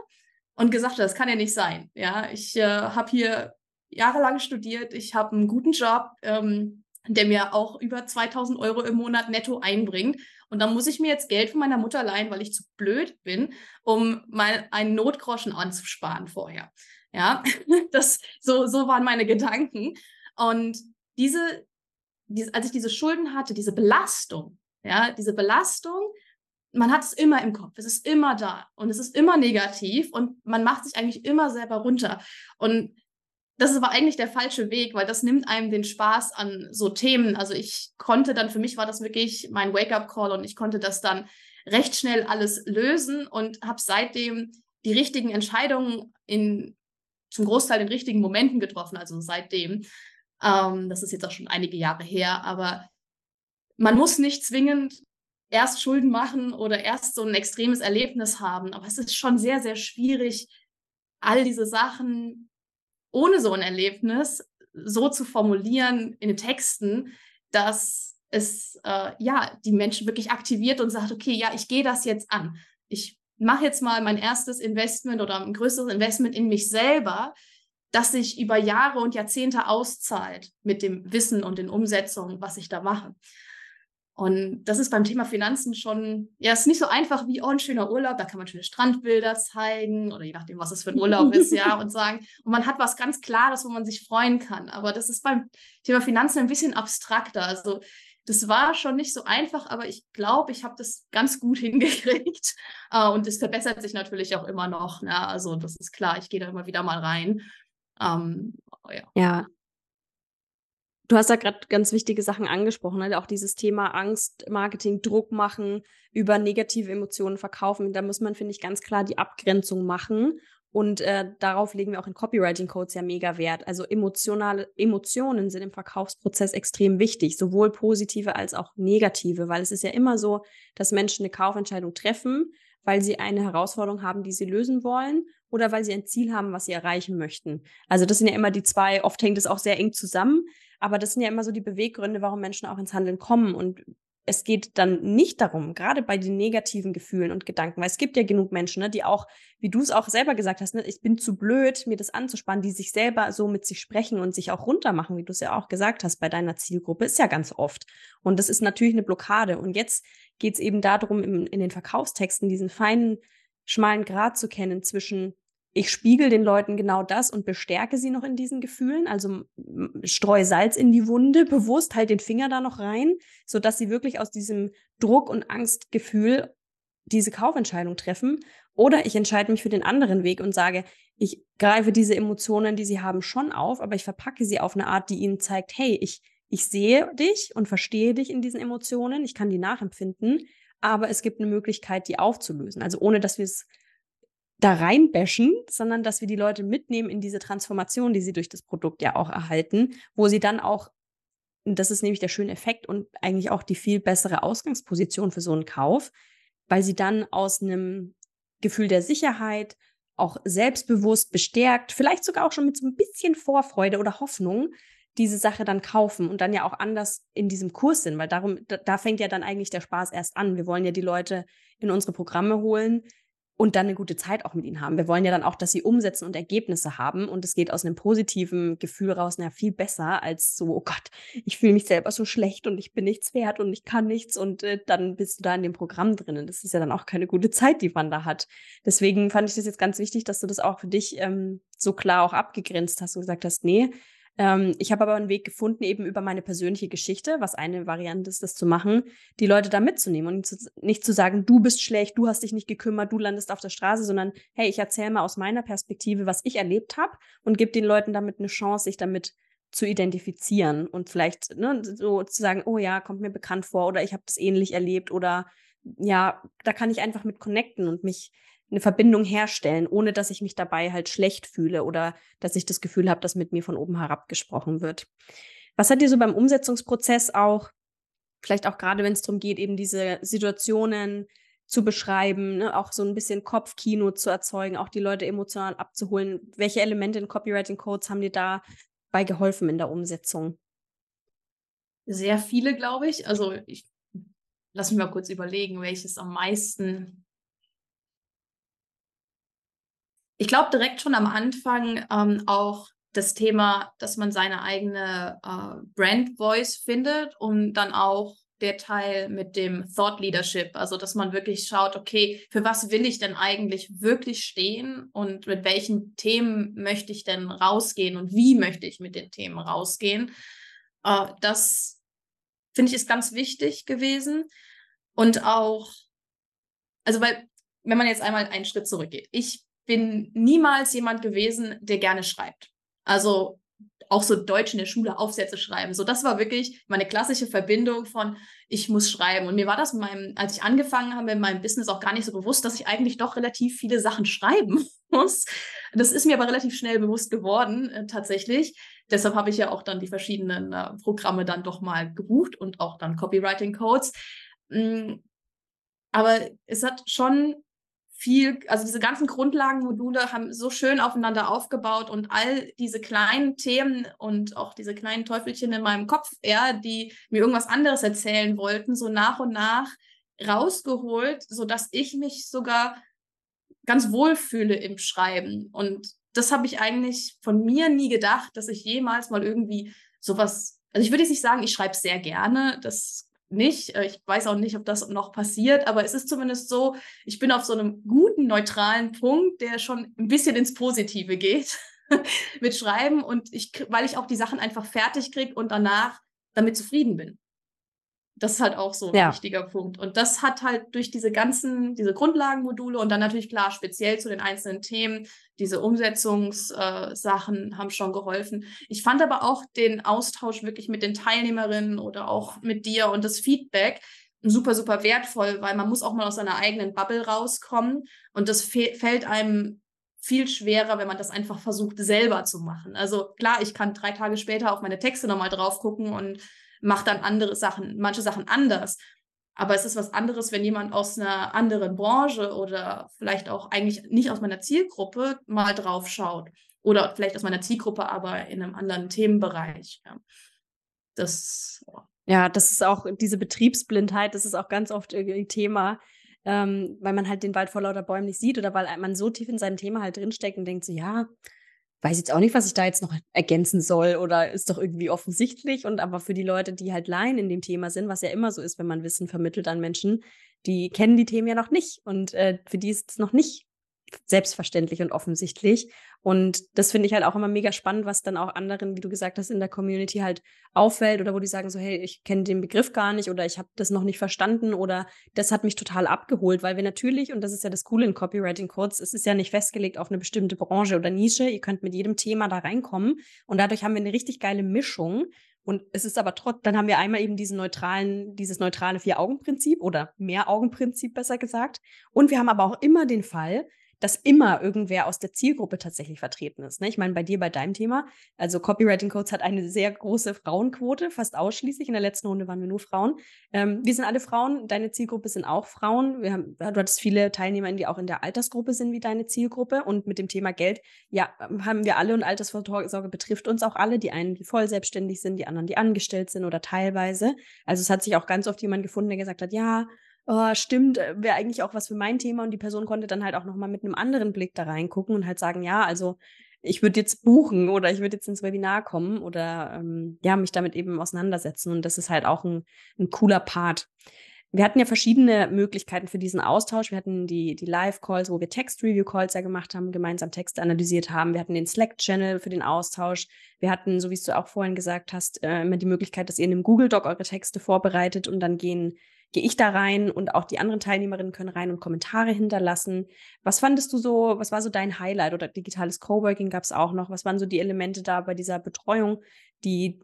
und gesagt habe, das kann ja nicht sein. Ja, ich äh, habe hier jahrelang studiert, ich habe einen guten Job, ähm, der mir auch über 2000 Euro im Monat netto einbringt. Und dann muss ich mir jetzt Geld von meiner Mutter leihen, weil ich zu blöd bin, um mal einen Notgroschen anzusparen vorher. Ja, das, so, so waren meine Gedanken. Und diese, diese, als ich diese Schulden hatte, diese Belastung, ja, diese Belastung, man hat es immer im Kopf, es ist immer da und es ist immer negativ und man macht sich eigentlich immer selber runter. Und das ist aber eigentlich der falsche Weg, weil das nimmt einem den Spaß an so Themen. Also ich konnte dann, für mich war das wirklich mein Wake-up-Call und ich konnte das dann recht schnell alles lösen und habe seitdem die richtigen Entscheidungen in zum Großteil in richtigen Momenten getroffen, also seitdem. Ähm, das ist jetzt auch schon einige Jahre her, aber man muss nicht zwingend erst Schulden machen oder erst so ein extremes Erlebnis haben. Aber es ist schon sehr, sehr schwierig, all diese Sachen ohne so ein Erlebnis so zu formulieren in den Texten, dass es äh, ja die Menschen wirklich aktiviert und sagt, okay, ja, ich gehe das jetzt an. Ich mache jetzt mal mein erstes Investment oder ein größeres Investment in mich selber, das sich über Jahre und Jahrzehnte auszahlt mit dem Wissen und den Umsetzungen, was ich da mache. Und das ist beim Thema Finanzen schon, ja, es ist nicht so einfach wie, oh, ein schöner Urlaub, da kann man schöne Strandbilder zeigen oder je nachdem, was es für ein Urlaub ist, ja, und sagen, und man hat was ganz Klares, wo man sich freuen kann. Aber das ist beim Thema Finanzen ein bisschen abstrakter. Also, das war schon nicht so einfach, aber ich glaube, ich habe das ganz gut hingekriegt. Uh, und es verbessert sich natürlich auch immer noch. Ne? Also, das ist klar, ich gehe da immer wieder mal rein. Ähm, ja. ja, Du hast da gerade ganz wichtige Sachen angesprochen, ne? auch dieses Thema Angst, Marketing, Druck machen, über negative Emotionen verkaufen. Da muss man, finde ich, ganz klar die Abgrenzung machen. Und äh, darauf legen wir auch in Copywriting-Codes ja mega Wert. Also emotionale Emotionen sind im Verkaufsprozess extrem wichtig, sowohl positive als auch negative, weil es ist ja immer so, dass Menschen eine Kaufentscheidung treffen, weil sie eine Herausforderung haben, die sie lösen wollen oder weil sie ein Ziel haben, was sie erreichen möchten. Also das sind ja immer die zwei, oft hängt es auch sehr eng zusammen. Aber das sind ja immer so die Beweggründe, warum Menschen auch ins Handeln kommen. Und es geht dann nicht darum, gerade bei den negativen Gefühlen und Gedanken, weil es gibt ja genug Menschen, ne, die auch, wie du es auch selber gesagt hast, ne, ich bin zu blöd, mir das anzuspannen, die sich selber so mit sich sprechen und sich auch runtermachen, wie du es ja auch gesagt hast bei deiner Zielgruppe, ist ja ganz oft. Und das ist natürlich eine Blockade. Und jetzt geht es eben darum, in, in den Verkaufstexten diesen feinen, schmalen Grad zu kennen zwischen ich spiegel den Leuten genau das und bestärke sie noch in diesen Gefühlen, also streue Salz in die Wunde, bewusst halt den Finger da noch rein, so dass sie wirklich aus diesem Druck und Angstgefühl diese Kaufentscheidung treffen. Oder ich entscheide mich für den anderen Weg und sage, ich greife diese Emotionen, die sie haben, schon auf, aber ich verpacke sie auf eine Art, die ihnen zeigt, hey, ich, ich sehe dich und verstehe dich in diesen Emotionen, ich kann die nachempfinden, aber es gibt eine Möglichkeit, die aufzulösen. Also ohne, dass wir es da reinbashen, sondern dass wir die Leute mitnehmen in diese Transformation, die sie durch das Produkt ja auch erhalten, wo sie dann auch, das ist nämlich der schöne Effekt und eigentlich auch die viel bessere Ausgangsposition für so einen Kauf, weil sie dann aus einem Gefühl der Sicherheit, auch selbstbewusst, bestärkt, vielleicht sogar auch schon mit so ein bisschen Vorfreude oder Hoffnung diese Sache dann kaufen und dann ja auch anders in diesem Kurs sind, weil darum, da, da fängt ja dann eigentlich der Spaß erst an. Wir wollen ja die Leute in unsere Programme holen, und dann eine gute Zeit auch mit ihnen haben. Wir wollen ja dann auch, dass sie umsetzen und Ergebnisse haben. Und es geht aus einem positiven Gefühl raus, na, viel besser als so, oh Gott, ich fühle mich selber so schlecht und ich bin nichts wert und ich kann nichts und äh, dann bist du da in dem Programm drinnen. Das ist ja dann auch keine gute Zeit, die man da hat. Deswegen fand ich das jetzt ganz wichtig, dass du das auch für dich ähm, so klar auch abgegrenzt hast und gesagt hast, nee, ähm, ich habe aber einen Weg gefunden, eben über meine persönliche Geschichte, was eine Variante ist, das zu machen, die Leute da mitzunehmen und nicht zu sagen, du bist schlecht, du hast dich nicht gekümmert, du landest auf der Straße, sondern hey, ich erzähle mal aus meiner Perspektive, was ich erlebt habe und gebe den Leuten damit eine Chance, sich damit zu identifizieren und vielleicht ne, so zu sagen, oh ja, kommt mir bekannt vor oder ich habe das ähnlich erlebt oder ja, da kann ich einfach mit connecten und mich eine Verbindung herstellen, ohne dass ich mich dabei halt schlecht fühle oder dass ich das Gefühl habe, dass mit mir von oben herab gesprochen wird. Was hat dir so beim Umsetzungsprozess auch, vielleicht auch gerade wenn es darum geht, eben diese Situationen zu beschreiben, ne, auch so ein bisschen Kopfkino zu erzeugen, auch die Leute emotional abzuholen. Welche Elemente in Copywriting Codes haben dir dabei geholfen in der Umsetzung? Sehr viele, glaube ich. Also ich lass mich mal kurz überlegen, welches am meisten Ich glaube direkt schon am Anfang ähm, auch das Thema, dass man seine eigene äh, Brand Voice findet und dann auch der Teil mit dem Thought Leadership, also dass man wirklich schaut, okay, für was will ich denn eigentlich wirklich stehen und mit welchen Themen möchte ich denn rausgehen und wie möchte ich mit den Themen rausgehen. Äh, das finde ich ist ganz wichtig gewesen und auch, also weil wenn man jetzt einmal einen Schritt zurückgeht, ich bin niemals jemand gewesen, der gerne schreibt. Also auch so Deutsch in der Schule Aufsätze schreiben. So, das war wirklich meine klassische Verbindung von ich muss schreiben. Und mir war das in meinem, als ich angefangen habe in meinem Business auch gar nicht so bewusst, dass ich eigentlich doch relativ viele Sachen schreiben muss. Das ist mir aber relativ schnell bewusst geworden, äh, tatsächlich. Deshalb habe ich ja auch dann die verschiedenen äh, Programme dann doch mal gebucht und auch dann Copywriting Codes. Mm, aber es hat schon viel, also diese ganzen Grundlagenmodule haben so schön aufeinander aufgebaut und all diese kleinen Themen und auch diese kleinen Teufelchen in meinem Kopf, ja, die mir irgendwas anderes erzählen wollten, so nach und nach rausgeholt, sodass ich mich sogar ganz wohl fühle im Schreiben. Und das habe ich eigentlich von mir nie gedacht, dass ich jemals mal irgendwie sowas, also ich würde jetzt nicht sagen, ich schreibe sehr gerne, das nicht. Äh, ich weiß auch nicht, ob das noch passiert, aber es ist zumindest so, ich bin auf so einem guten, neutralen Punkt, der schon ein bisschen ins Positive geht mit Schreiben und ich, weil ich auch die Sachen einfach fertig kriege und danach damit zufrieden bin. Das ist halt auch so ein ja. wichtiger Punkt. Und das hat halt durch diese ganzen, diese Grundlagenmodule und dann natürlich klar speziell zu den einzelnen Themen, diese Umsetzungssachen äh, haben schon geholfen. Ich fand aber auch den Austausch wirklich mit den Teilnehmerinnen oder auch mit dir und das Feedback super, super wertvoll, weil man muss auch mal aus seiner eigenen Bubble rauskommen und das fällt einem viel schwerer, wenn man das einfach versucht, selber zu machen. Also klar, ich kann drei Tage später auf meine Texte nochmal drauf gucken und macht dann andere Sachen, manche Sachen anders. Aber es ist was anderes, wenn jemand aus einer anderen Branche oder vielleicht auch eigentlich nicht aus meiner Zielgruppe mal drauf schaut. Oder vielleicht aus meiner Zielgruppe, aber in einem anderen Themenbereich. Ja. Das Ja, das ist auch diese Betriebsblindheit, das ist auch ganz oft irgendwie Thema, ähm, weil man halt den Wald vor lauter Bäumen nicht sieht oder weil man so tief in seinem Thema halt drinsteckt und denkt so, ja, weiß jetzt auch nicht, was ich da jetzt noch ergänzen soll oder ist doch irgendwie offensichtlich. Und aber für die Leute, die halt Laien in dem Thema sind, was ja immer so ist, wenn man Wissen vermittelt an Menschen, die kennen die Themen ja noch nicht und äh, für die ist es noch nicht selbstverständlich und offensichtlich. Und das finde ich halt auch immer mega spannend, was dann auch anderen, wie du gesagt hast, in der Community halt auffällt oder wo die sagen so, hey, ich kenne den Begriff gar nicht oder ich habe das noch nicht verstanden oder das hat mich total abgeholt, weil wir natürlich, und das ist ja das Coole in Copywriting Codes, es ist ja nicht festgelegt auf eine bestimmte Branche oder Nische, ihr könnt mit jedem Thema da reinkommen und dadurch haben wir eine richtig geile Mischung und es ist aber trotzdem, dann haben wir einmal eben diesen neutralen, dieses neutrale Vier-Augen-Prinzip oder Mehr-Augen-Prinzip besser gesagt. Und wir haben aber auch immer den Fall, dass immer irgendwer aus der Zielgruppe tatsächlich vertreten ist. Ne? Ich meine, bei dir, bei deinem Thema, also Copywriting Codes hat eine sehr große Frauenquote, fast ausschließlich. In der letzten Runde waren wir nur Frauen. Ähm, wir sind alle Frauen, deine Zielgruppe sind auch Frauen. Wir haben, du hattest viele Teilnehmer, die auch in der Altersgruppe sind wie deine Zielgruppe. Und mit dem Thema Geld, ja, haben wir alle und Altersvorsorge betrifft uns auch alle. Die einen, die voll selbstständig sind, die anderen, die angestellt sind oder teilweise. Also es hat sich auch ganz oft jemand gefunden, der gesagt hat, ja, oh, stimmt, äh, wäre eigentlich auch was für mein Thema. Und die Person konnte dann halt auch nochmal mit einem anderen Blick da reingucken und halt sagen, ja, also ich würde jetzt buchen oder ich würde jetzt ins Webinar kommen oder ähm, ja, mich damit eben auseinandersetzen. Und das ist halt auch ein, ein cooler Part. Wir hatten ja verschiedene Möglichkeiten für diesen Austausch. Wir hatten die, die Live-Calls, wo wir Text-Review-Calls ja gemacht haben, gemeinsam Texte analysiert haben. Wir hatten den Slack-Channel für den Austausch. Wir hatten, so wie es du auch vorhin gesagt hast, äh, immer die Möglichkeit, dass ihr in einem Google-Doc eure Texte vorbereitet und dann gehen gehe ich da rein und auch die anderen Teilnehmerinnen können rein und Kommentare hinterlassen. Was fandest du so, was war so dein Highlight oder digitales Coworking gab es auch noch? Was waren so die Elemente da bei dieser Betreuung, die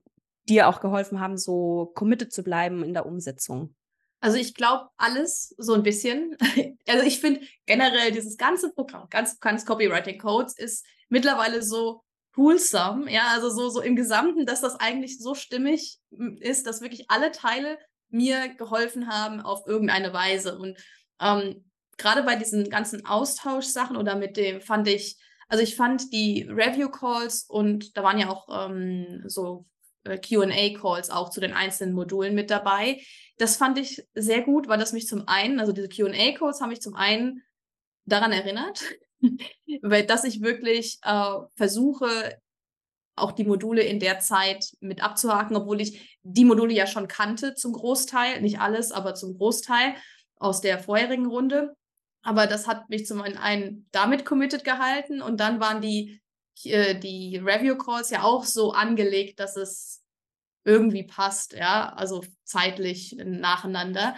dir auch geholfen haben, so committed zu bleiben in der Umsetzung? Also ich glaube alles so ein bisschen. Also ich finde generell dieses ganze Programm, ganz, ganz Copywriting Codes ist mittlerweile so wholesome, ja, also so, so im Gesamten, dass das eigentlich so stimmig ist, dass wirklich alle Teile mir geholfen haben auf irgendeine Weise. Und ähm, gerade bei diesen ganzen Austauschsachen oder mit dem fand ich, also ich fand die Review-Calls und da waren ja auch ähm, so äh, QA-Calls auch zu den einzelnen Modulen mit dabei. Das fand ich sehr gut, weil das mich zum einen, also diese QA-Calls haben mich zum einen daran erinnert, dass ich wirklich äh, versuche, auch die Module in der Zeit mit abzuhaken, obwohl ich die Module ja schon kannte zum Großteil, nicht alles, aber zum Großteil aus der vorherigen Runde. Aber das hat mich zum einen damit committed gehalten und dann waren die, äh, die Review Calls ja auch so angelegt, dass es irgendwie passt, ja, also zeitlich nacheinander.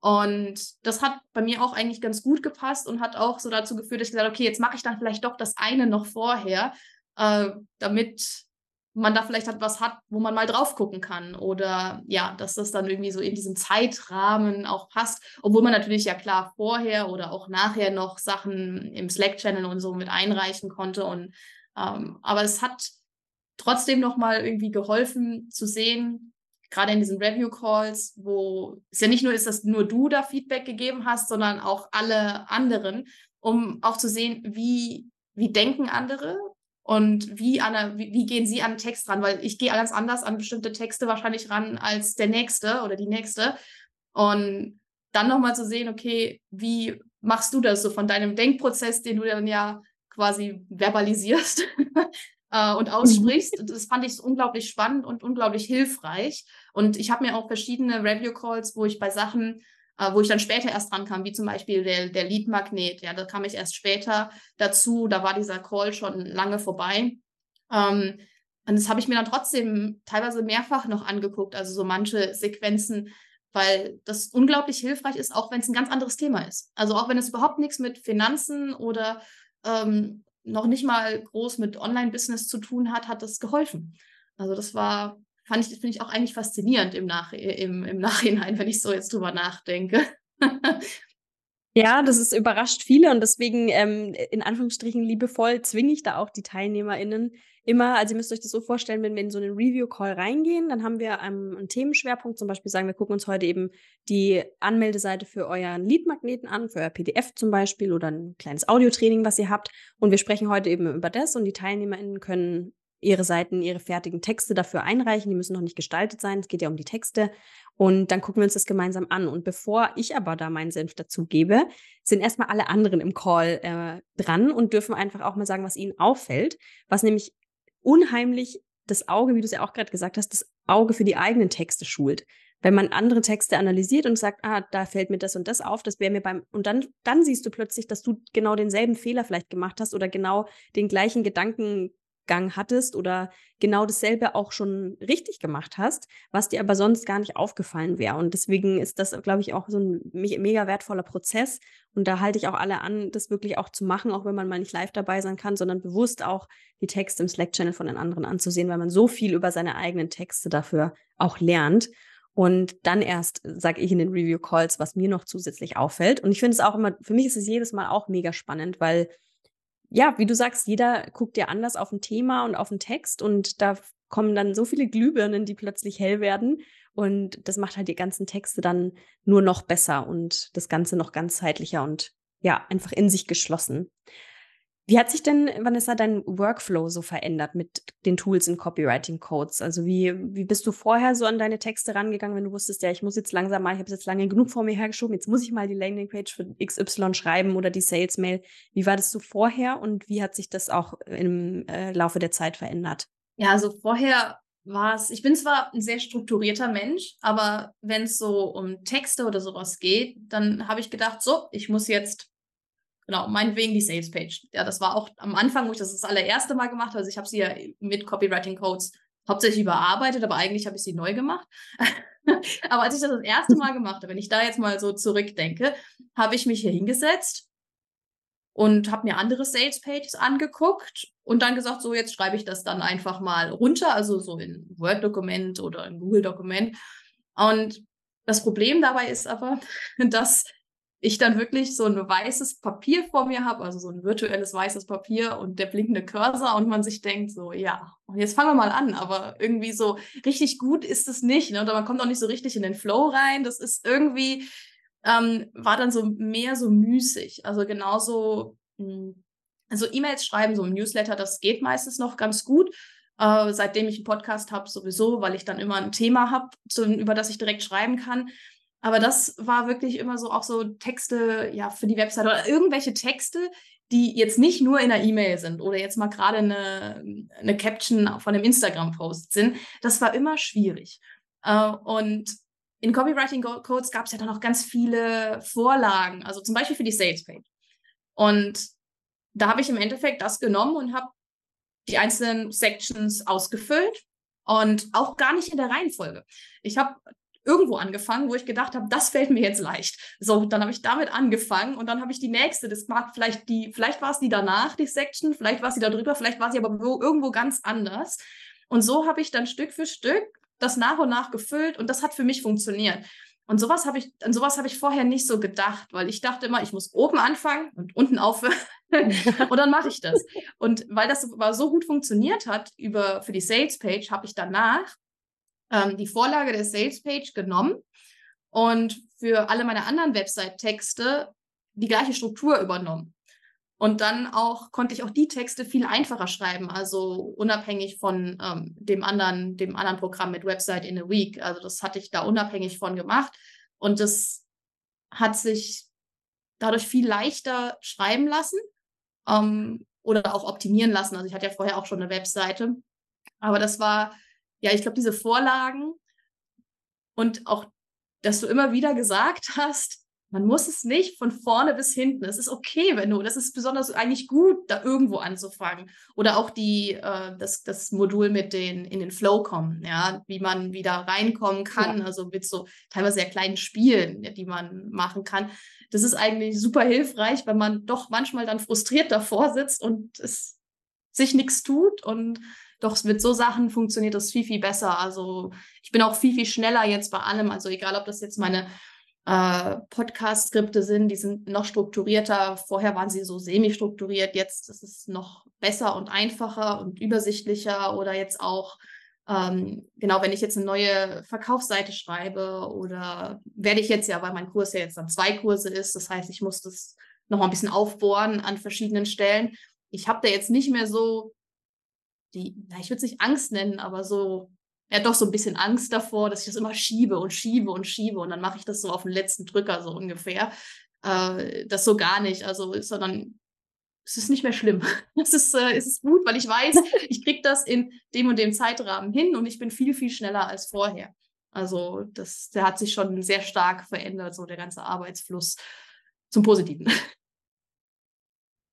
Und das hat bei mir auch eigentlich ganz gut gepasst und hat auch so dazu geführt, dass ich gesagt habe, okay, jetzt mache ich dann vielleicht doch das eine noch vorher, äh, damit man da vielleicht hat, was hat, wo man mal drauf gucken kann. Oder ja, dass das dann irgendwie so in diesem Zeitrahmen auch passt. Obwohl man natürlich ja klar vorher oder auch nachher noch Sachen im Slack-Channel und so mit einreichen konnte. Und ähm, aber es hat trotzdem nochmal irgendwie geholfen zu sehen, gerade in diesen Review-Calls, wo es ja nicht nur ist, dass nur du da Feedback gegeben hast, sondern auch alle anderen, um auch zu sehen, wie, wie denken andere, und wie, an, wie, wie, gehen Sie an Text ran? Weil ich gehe ganz anders an bestimmte Texte wahrscheinlich ran als der Nächste oder die Nächste. Und dann nochmal zu sehen, okay, wie machst du das so von deinem Denkprozess, den du dann ja quasi verbalisierst äh, und aussprichst. Mhm. Das fand ich unglaublich spannend und unglaublich hilfreich. Und ich habe mir auch verschiedene Review-Calls, wo ich bei Sachen äh, wo ich dann später erst dran kam, wie zum Beispiel der, der Lead-Magnet. Ja, da kam ich erst später dazu. Da war dieser Call schon lange vorbei. Ähm, und das habe ich mir dann trotzdem teilweise mehrfach noch angeguckt, also so manche Sequenzen, weil das unglaublich hilfreich ist, auch wenn es ein ganz anderes Thema ist. Also auch wenn es überhaupt nichts mit Finanzen oder ähm, noch nicht mal groß mit Online-Business zu tun hat, hat das geholfen. Also das war fand ich, finde ich auch eigentlich faszinierend im, Nach im, im Nachhinein, wenn ich so jetzt drüber nachdenke. Ja, das ist überrascht viele und deswegen ähm, in Anführungsstrichen liebevoll zwinge ich da auch die TeilnehmerInnen immer, also ihr müsst euch das so vorstellen, wenn wir in so einen Review-Call reingehen, dann haben wir ähm, einen Themenschwerpunkt, zum Beispiel sagen, wir gucken uns heute eben die Anmeldeseite für euren Lead-Magneten an, für euer PDF zum Beispiel oder ein kleines Audiotraining, was ihr habt. Und wir sprechen heute eben über das und die TeilnehmerInnen können ihre Seiten, ihre fertigen Texte dafür einreichen. Die müssen noch nicht gestaltet sein. Es geht ja um die Texte. Und dann gucken wir uns das gemeinsam an. Und bevor ich aber da meinen Senf dazu gebe, sind erstmal alle anderen im Call äh, dran und dürfen einfach auch mal sagen, was ihnen auffällt. Was nämlich unheimlich das Auge, wie du es ja auch gerade gesagt hast, das Auge für die eigenen Texte schult. Wenn man andere Texte analysiert und sagt, ah, da fällt mir das und das auf, das wäre mir beim, und dann, dann siehst du plötzlich, dass du genau denselben Fehler vielleicht gemacht hast oder genau den gleichen Gedanken Gang hattest oder genau dasselbe auch schon richtig gemacht hast, was dir aber sonst gar nicht aufgefallen wäre. Und deswegen ist das, glaube ich, auch so ein mega wertvoller Prozess. Und da halte ich auch alle an, das wirklich auch zu machen, auch wenn man mal nicht live dabei sein kann, sondern bewusst auch die Texte im Slack-Channel von den anderen anzusehen, weil man so viel über seine eigenen Texte dafür auch lernt. Und dann erst sage ich in den Review-Calls, was mir noch zusätzlich auffällt. Und ich finde es auch immer, für mich ist es jedes Mal auch mega spannend, weil ja, wie du sagst, jeder guckt ja anders auf ein Thema und auf einen Text und da kommen dann so viele Glühbirnen, die plötzlich hell werden. Und das macht halt die ganzen Texte dann nur noch besser und das Ganze noch ganzheitlicher und ja, einfach in sich geschlossen. Wie hat sich denn, Vanessa, dein Workflow so verändert mit den Tools und Copywriting-Codes? Also wie, wie bist du vorher so an deine Texte rangegangen, wenn du wusstest, ja, ich muss jetzt langsam mal, ich habe es jetzt lange genug vor mir hergeschoben, jetzt muss ich mal die Landingpage für XY schreiben oder die Sales-Mail. Wie war das so vorher und wie hat sich das auch im äh, Laufe der Zeit verändert? Ja, also vorher war es, ich bin zwar ein sehr strukturierter Mensch, aber wenn es so um Texte oder sowas geht, dann habe ich gedacht, so, ich muss jetzt genau, meinetwegen die Sales Page. Ja, das war auch am Anfang, wo ich das das allererste Mal gemacht habe. Also ich habe sie ja mit Copywriting Codes hauptsächlich überarbeitet, aber eigentlich habe ich sie neu gemacht. aber als ich das das erste Mal gemacht habe, wenn ich da jetzt mal so zurückdenke, habe ich mich hier hingesetzt und habe mir andere Sales Pages angeguckt und dann gesagt, so jetzt schreibe ich das dann einfach mal runter, also so in Word-Dokument oder in Google-Dokument. Und das Problem dabei ist aber, dass ich dann wirklich so ein weißes Papier vor mir habe, also so ein virtuelles weißes Papier und der blinkende Cursor und man sich denkt so, ja, und jetzt fangen wir mal an, aber irgendwie so richtig gut ist es nicht, ne? oder man kommt auch nicht so richtig in den Flow rein, das ist irgendwie, ähm, war dann so mehr so müßig, also genauso, hm, also E-Mails schreiben, so ein Newsletter, das geht meistens noch ganz gut, äh, seitdem ich einen Podcast habe sowieso, weil ich dann immer ein Thema habe, über das ich direkt schreiben kann, aber das war wirklich immer so auch so Texte, ja, für die Website oder irgendwelche Texte, die jetzt nicht nur in der E-Mail sind oder jetzt mal gerade eine, eine Caption von einem Instagram-Post sind. Das war immer schwierig. Äh, und in Copywriting Codes gab es ja dann auch ganz viele Vorlagen, also zum Beispiel für die Sales Page. Und da habe ich im Endeffekt das genommen und habe die einzelnen Sections ausgefüllt und auch gar nicht in der Reihenfolge. Ich habe irgendwo angefangen, wo ich gedacht habe, das fällt mir jetzt leicht. So, dann habe ich damit angefangen und dann habe ich die nächste. Das mag vielleicht die, vielleicht war es die danach, die Section, vielleicht war sie da drüber, vielleicht war sie aber irgendwo ganz anders. Und so habe ich dann Stück für Stück das nach und nach gefüllt und das hat für mich funktioniert. Und sowas habe ich, an sowas habe ich vorher nicht so gedacht, weil ich dachte immer, ich muss oben anfangen und unten aufhören und dann mache ich das. Und weil das aber so gut funktioniert hat über für die Sales Page, habe ich danach ähm, die Vorlage der Salespage genommen und für alle meine anderen Website-Texte die gleiche Struktur übernommen. Und dann auch konnte ich auch die Texte viel einfacher schreiben, also unabhängig von ähm, dem anderen, dem anderen Programm mit Website in a Week. Also das hatte ich da unabhängig von gemacht. Und das hat sich dadurch viel leichter schreiben lassen ähm, oder auch optimieren lassen. Also ich hatte ja vorher auch schon eine Webseite. Aber das war ja, ich glaube, diese Vorlagen und auch, dass du immer wieder gesagt hast, man muss es nicht von vorne bis hinten. Es ist okay, wenn du, das ist besonders eigentlich gut, da irgendwo anzufangen. Oder auch die, äh, das, das Modul mit den in den Flow kommen, ja, wie man wieder reinkommen kann, ja. also mit so teilweise sehr kleinen Spielen, die man machen kann. Das ist eigentlich super hilfreich, wenn man doch manchmal dann frustriert davor sitzt und es sich nichts tut und doch mit so Sachen funktioniert das viel, viel besser. Also ich bin auch viel, viel schneller jetzt bei allem. Also egal, ob das jetzt meine äh, Podcast-Skripte sind, die sind noch strukturierter. Vorher waren sie so semi-strukturiert. Jetzt ist es noch besser und einfacher und übersichtlicher. Oder jetzt auch, ähm, genau, wenn ich jetzt eine neue Verkaufsseite schreibe oder werde ich jetzt ja, weil mein Kurs ja jetzt dann zwei Kurse ist. Das heißt, ich muss das noch mal ein bisschen aufbohren an verschiedenen Stellen. Ich habe da jetzt nicht mehr so die, na, ich würde es nicht Angst nennen, aber so, ja doch so ein bisschen Angst davor, dass ich das immer schiebe und schiebe und schiebe und dann mache ich das so auf den letzten Drücker so ungefähr. Äh, das so gar nicht, also sondern es ist nicht mehr schlimm. Es ist, äh, es ist gut, weil ich weiß, ich kriege das in dem und dem Zeitrahmen hin und ich bin viel, viel schneller als vorher. Also das, der hat sich schon sehr stark verändert, so der ganze Arbeitsfluss zum Positiven.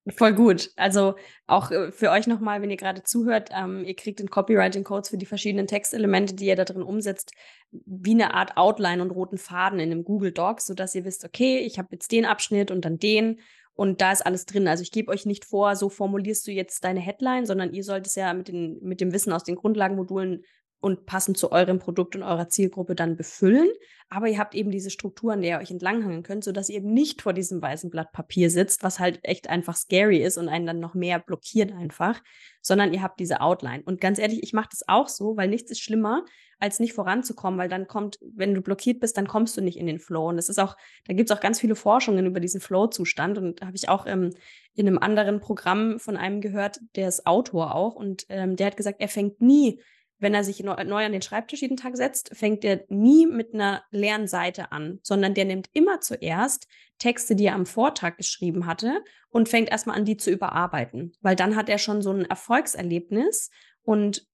Voll gut. Also auch äh, für euch nochmal, wenn ihr gerade zuhört, ähm, ihr kriegt den Copywriting-Codes für die verschiedenen Textelemente, die ihr da drin umsetzt, wie eine Art Outline und roten Faden in einem Google Docs, sodass ihr wisst, okay, ich habe jetzt den Abschnitt und dann den und da ist alles drin. Also ich gebe euch nicht vor, so formulierst du jetzt deine Headline, sondern ihr sollt es ja mit, den, mit dem Wissen aus den Grundlagenmodulen und passend zu eurem Produkt und eurer Zielgruppe dann befüllen. Aber ihr habt eben diese Strukturen, der ihr euch entlanghangen könnt, sodass ihr eben nicht vor diesem weißen Blatt Papier sitzt, was halt echt einfach scary ist und einen dann noch mehr blockiert einfach, sondern ihr habt diese Outline. Und ganz ehrlich, ich mache das auch so, weil nichts ist schlimmer, als nicht voranzukommen, weil dann kommt, wenn du blockiert bist, dann kommst du nicht in den Flow. Und es ist auch, da gibt es auch ganz viele Forschungen über diesen Flow-Zustand. Und habe ich auch ähm, in einem anderen Programm von einem gehört, der ist Autor auch, und ähm, der hat gesagt, er fängt nie wenn er sich neu, an den Schreibtisch jeden Tag setzt, fängt er nie mit einer leeren Seite an, sondern der nimmt immer zuerst Texte, die er am Vortag geschrieben hatte und fängt erstmal an, die zu überarbeiten, weil dann hat er schon so ein Erfolgserlebnis und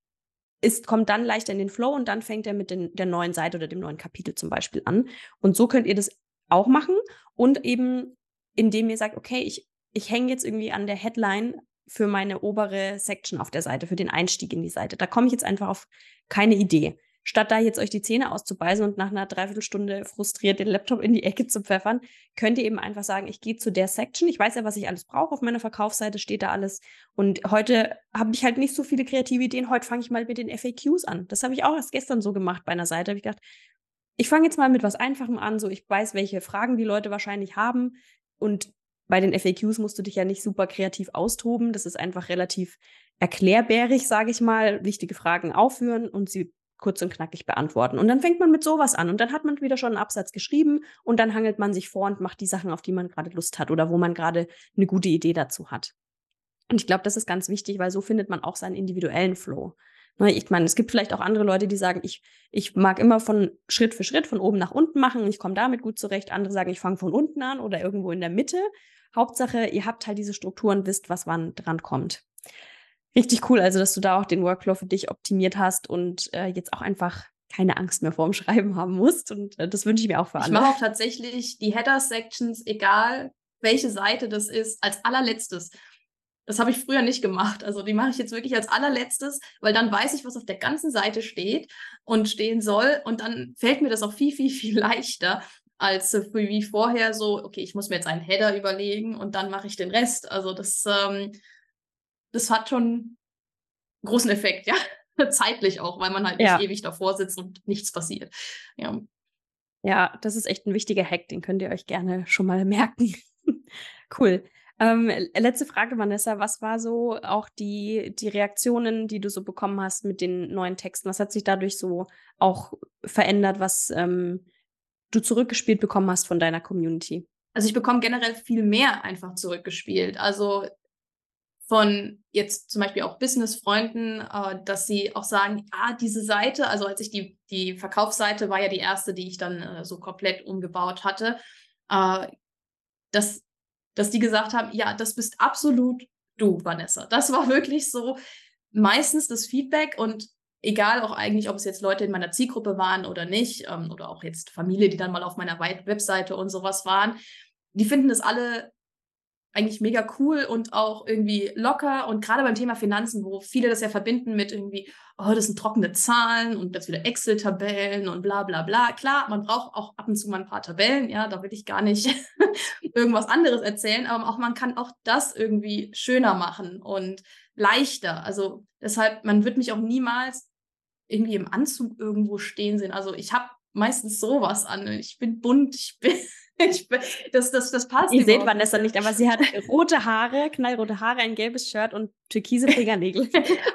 ist, kommt dann leichter in den Flow und dann fängt er mit den, der neuen Seite oder dem neuen Kapitel zum Beispiel an. Und so könnt ihr das auch machen und eben, indem ihr sagt, okay, ich, ich hänge jetzt irgendwie an der Headline für meine obere Section auf der Seite, für den Einstieg in die Seite. Da komme ich jetzt einfach auf keine Idee. Statt da jetzt euch die Zähne auszubeißen und nach einer Dreiviertelstunde frustriert den Laptop in die Ecke zu pfeffern, könnt ihr eben einfach sagen, ich gehe zu der Section. Ich weiß ja, was ich alles brauche. Auf meiner Verkaufsseite steht da alles. Und heute habe ich halt nicht so viele kreative Ideen. Heute fange ich mal mit den FAQs an. Das habe ich auch erst gestern so gemacht bei einer Seite. Habe ich gedacht, ich fange jetzt mal mit was Einfachem an. So, ich weiß, welche Fragen die Leute wahrscheinlich haben. Und bei den FAQs musst du dich ja nicht super kreativ austoben. Das ist einfach relativ erklärbärig, sage ich mal. Wichtige Fragen aufführen und sie kurz und knackig beantworten. Und dann fängt man mit sowas an und dann hat man wieder schon einen Absatz geschrieben und dann hangelt man sich vor und macht die Sachen, auf die man gerade Lust hat oder wo man gerade eine gute Idee dazu hat. Und ich glaube, das ist ganz wichtig, weil so findet man auch seinen individuellen Flow. Ne, ich meine, es gibt vielleicht auch andere Leute, die sagen, ich, ich mag immer von Schritt für Schritt von oben nach unten machen, ich komme damit gut zurecht. Andere sagen, ich fange von unten an oder irgendwo in der Mitte. Hauptsache, ihr habt halt diese Strukturen, wisst, was wann dran kommt. Richtig cool, also dass du da auch den Workflow für dich optimiert hast und äh, jetzt auch einfach keine Angst mehr vorm Schreiben haben musst. Und äh, das wünsche ich mir auch für alle. Ich mache auch tatsächlich die Header-Sections, egal welche Seite das ist, als allerletztes. Das habe ich früher nicht gemacht. Also die mache ich jetzt wirklich als allerletztes, weil dann weiß ich, was auf der ganzen Seite steht und stehen soll. Und dann fällt mir das auch viel, viel, viel leichter, als wie vorher so, okay, ich muss mir jetzt einen Header überlegen und dann mache ich den Rest. Also das, ähm, das hat schon einen großen Effekt, ja. Zeitlich auch, weil man halt ja. nicht ewig davor sitzt und nichts passiert. Ja. ja, das ist echt ein wichtiger Hack, den könnt ihr euch gerne schon mal merken. cool. Ähm, letzte Frage, Vanessa. Was war so auch die, die Reaktionen, die du so bekommen hast mit den neuen Texten? Was hat sich dadurch so auch verändert? Was ähm, du zurückgespielt bekommen hast von deiner Community? Also ich bekomme generell viel mehr einfach zurückgespielt. Also von jetzt zum Beispiel auch Business-Freunden, äh, dass sie auch sagen, ah, diese Seite, also als ich die, die Verkaufsseite war ja die erste, die ich dann äh, so komplett umgebaut hatte, äh, dass, dass die gesagt haben, ja, das bist absolut du, Vanessa. Das war wirklich so meistens das Feedback und egal auch eigentlich, ob es jetzt Leute in meiner Zielgruppe waren oder nicht, ähm, oder auch jetzt Familie, die dann mal auf meiner Webseite und sowas waren, die finden das alle eigentlich mega cool und auch irgendwie locker. Und gerade beim Thema Finanzen, wo viele das ja verbinden mit irgendwie, oh, das sind trockene Zahlen und das wieder Excel-Tabellen und bla bla bla. Klar, man braucht auch ab und zu mal ein paar Tabellen, ja, da will ich gar nicht irgendwas anderes erzählen, aber auch man kann auch das irgendwie schöner machen und leichter. Also deshalb, man wird mich auch niemals irgendwie im Anzug irgendwo stehen sehen. Also ich habe meistens sowas an. Ich bin bunt, ich bin, ich das, das, das passt. Ihr seht Vanessa nicht, aber sie hat rote Haare, knallrote Haare, ein gelbes Shirt und türkise Fingernägel.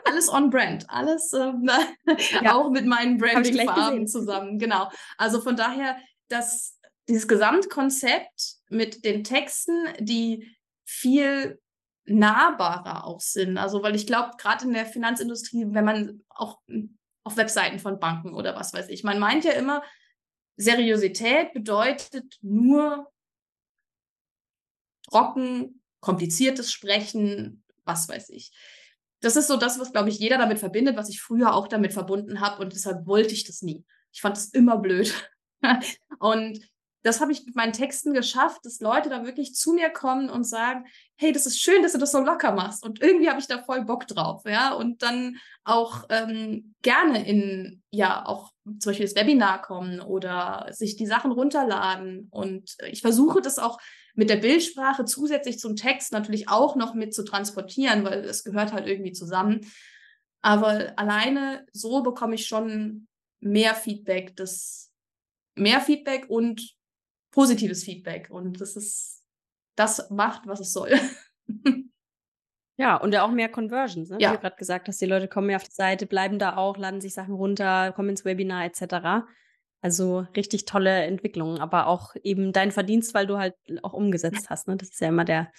alles on brand, alles ähm, ja. auch mit meinen Branding-Farben zusammen. Genau. Also von daher, dass dieses Gesamtkonzept mit den Texten, die viel nahbarer auch sind. Also, weil ich glaube, gerade in der Finanzindustrie, wenn man auch auf Webseiten von Banken oder was weiß ich, man meint ja immer, Seriosität bedeutet nur trocken, kompliziertes Sprechen, was weiß ich. Das ist so das, was, glaube ich, jeder damit verbindet, was ich früher auch damit verbunden habe und deshalb wollte ich das nie. Ich fand das immer blöd. und das habe ich mit meinen Texten geschafft, dass Leute da wirklich zu mir kommen und sagen, hey, das ist schön, dass du das so locker machst. Und irgendwie habe ich da voll Bock drauf, ja. Und dann auch ähm, gerne in, ja, auch zum Beispiel das Webinar kommen oder sich die Sachen runterladen. Und ich versuche das auch mit der Bildsprache zusätzlich zum Text natürlich auch noch mit zu transportieren, weil es gehört halt irgendwie zusammen. Aber alleine so bekomme ich schon mehr Feedback, das mehr Feedback und positives Feedback und das ist, das macht, was es soll. Ja, und ja auch mehr Conversions, ne? Ja. Wie du gerade gesagt hast, die Leute kommen mehr auf die Seite, bleiben da auch, laden sich Sachen runter, kommen ins Webinar etc. Also richtig tolle Entwicklungen, aber auch eben dein Verdienst, weil du halt auch umgesetzt hast. Ne? Das ist ja immer der,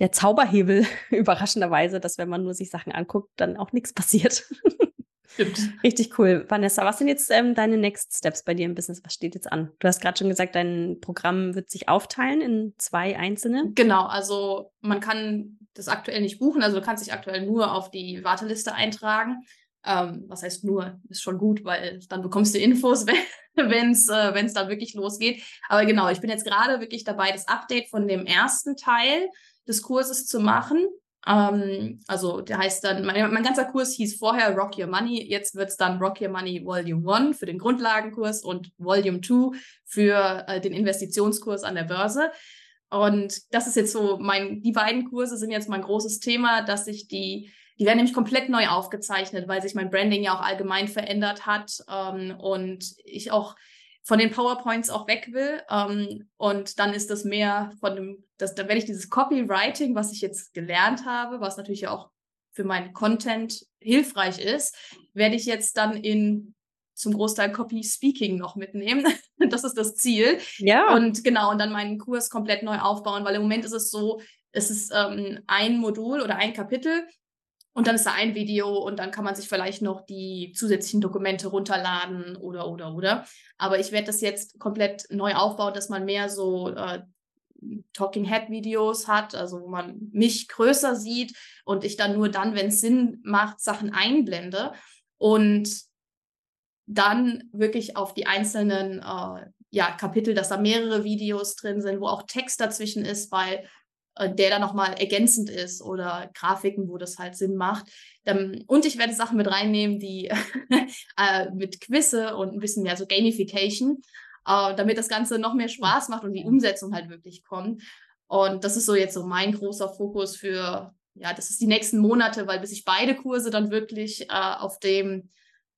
der Zauberhebel, überraschenderweise, dass wenn man nur sich Sachen anguckt, dann auch nichts passiert. Stimmt. Richtig cool. Vanessa, was sind jetzt ähm, deine Next Steps bei dir im Business? Was steht jetzt an? Du hast gerade schon gesagt, dein Programm wird sich aufteilen in zwei einzelne. Genau, also man kann das aktuell nicht buchen, also du kannst dich aktuell nur auf die Warteliste eintragen. Ähm, was heißt nur, ist schon gut, weil dann bekommst du Infos, wenn es äh, wenn's dann wirklich losgeht. Aber genau, ich bin jetzt gerade wirklich dabei, das Update von dem ersten Teil des Kurses zu machen. Ähm, also der heißt dann, mein, mein, ganzer Kurs hieß vorher Rock Your Money, jetzt wird es dann Rock Your Money Volume 1 für den Grundlagenkurs und Volume 2 für äh, den Investitionskurs an der Börse. Und das ist jetzt so mein, die beiden Kurse sind jetzt mein großes Thema, dass ich die, die werden nämlich komplett neu aufgezeichnet, weil sich mein Branding ja auch allgemein verändert hat ähm, und ich auch von den PowerPoints auch weg will. Ähm, und dann ist das mehr von dem, das, dann werde ich dieses Copywriting, was ich jetzt gelernt habe, was natürlich auch für meinen Content hilfreich ist, werde ich jetzt dann in zum Großteil Copy Speaking noch mitnehmen. das ist das Ziel. Ja. Und genau, und dann meinen Kurs komplett neu aufbauen, weil im Moment ist es so, es ist ähm, ein Modul oder ein Kapitel und dann ist da ein Video und dann kann man sich vielleicht noch die zusätzlichen Dokumente runterladen oder, oder, oder. Aber ich werde das jetzt komplett neu aufbauen, dass man mehr so äh, Talking Head Videos hat, also wo man mich größer sieht und ich dann nur dann, wenn es Sinn macht, Sachen einblende und dann wirklich auf die einzelnen äh, ja, Kapitel, dass da mehrere Videos drin sind, wo auch Text dazwischen ist, weil der dann nochmal ergänzend ist oder Grafiken, wo das halt Sinn macht. Und ich werde Sachen mit reinnehmen, die äh, mit Quizze und ein bisschen mehr so Gamification, äh, damit das Ganze noch mehr Spaß macht und die Umsetzung halt wirklich kommt. Und das ist so jetzt so mein großer Fokus für, ja, das ist die nächsten Monate, weil bis ich beide Kurse dann wirklich äh, auf dem,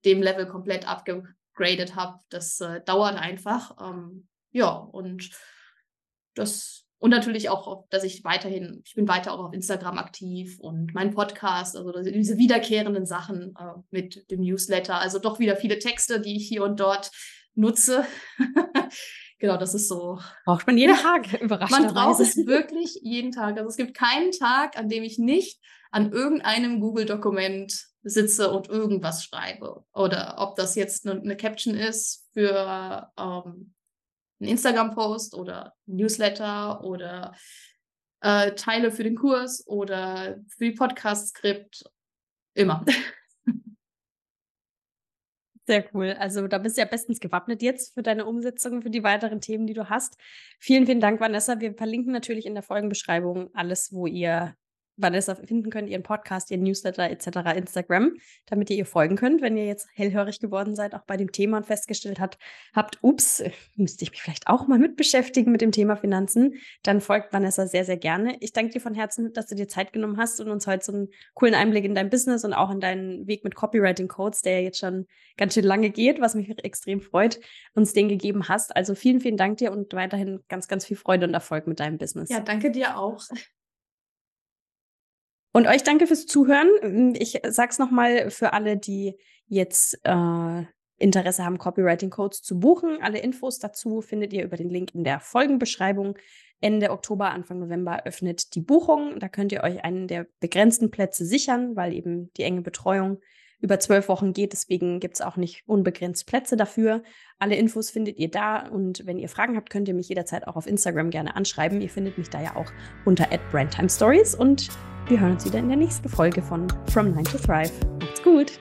dem Level komplett abgegradet habe, das äh, dauert einfach. Ähm, ja, und das und natürlich auch, dass ich weiterhin, ich bin weiter auch auf Instagram aktiv und mein Podcast, also diese wiederkehrenden Sachen äh, mit dem Newsletter, also doch wieder viele Texte, die ich hier und dort nutze. genau, das ist so. Braucht man jeden Tag, überraschenderweise. Man braucht es wirklich jeden Tag. Also es gibt keinen Tag, an dem ich nicht an irgendeinem Google-Dokument sitze und irgendwas schreibe. Oder ob das jetzt eine, eine Caption ist für ähm, einen Instagram-Post oder Newsletter oder äh, Teile für den Kurs oder für die Podcast-Skript. Immer. Sehr cool. Also da bist du ja bestens gewappnet jetzt für deine Umsetzung, für die weiteren Themen, die du hast. Vielen, vielen Dank, Vanessa. Wir verlinken natürlich in der Folgenbeschreibung alles, wo ihr Vanessa finden könnt, ihren Podcast, ihren Newsletter etc., Instagram, damit ihr ihr folgen könnt, wenn ihr jetzt hellhörig geworden seid, auch bei dem Thema und festgestellt habt, habt, ups, müsste ich mich vielleicht auch mal mit beschäftigen mit dem Thema Finanzen, dann folgt Vanessa sehr, sehr gerne. Ich danke dir von Herzen, dass du dir Zeit genommen hast und uns heute so einen coolen Einblick in dein Business und auch in deinen Weg mit Copywriting Codes, der ja jetzt schon ganz schön lange geht, was mich extrem freut, uns den gegeben hast. Also vielen, vielen Dank dir und weiterhin ganz, ganz viel Freude und Erfolg mit deinem Business. Ja, danke dir auch. Und euch danke fürs Zuhören. Ich sag's nochmal für alle, die jetzt äh, Interesse haben, Copywriting-Codes zu buchen. Alle Infos dazu findet ihr über den Link in der Folgenbeschreibung. Ende Oktober, Anfang November öffnet die Buchung. Da könnt ihr euch einen der begrenzten Plätze sichern, weil eben die enge Betreuung über zwölf Wochen geht. Deswegen gibt es auch nicht unbegrenzt Plätze dafür. Alle Infos findet ihr da und wenn ihr Fragen habt, könnt ihr mich jederzeit auch auf Instagram gerne anschreiben. Ihr findet mich da ja auch unter Stories und wir hören uns wieder in der nächsten Folge von From 9 to Thrive. Macht's gut!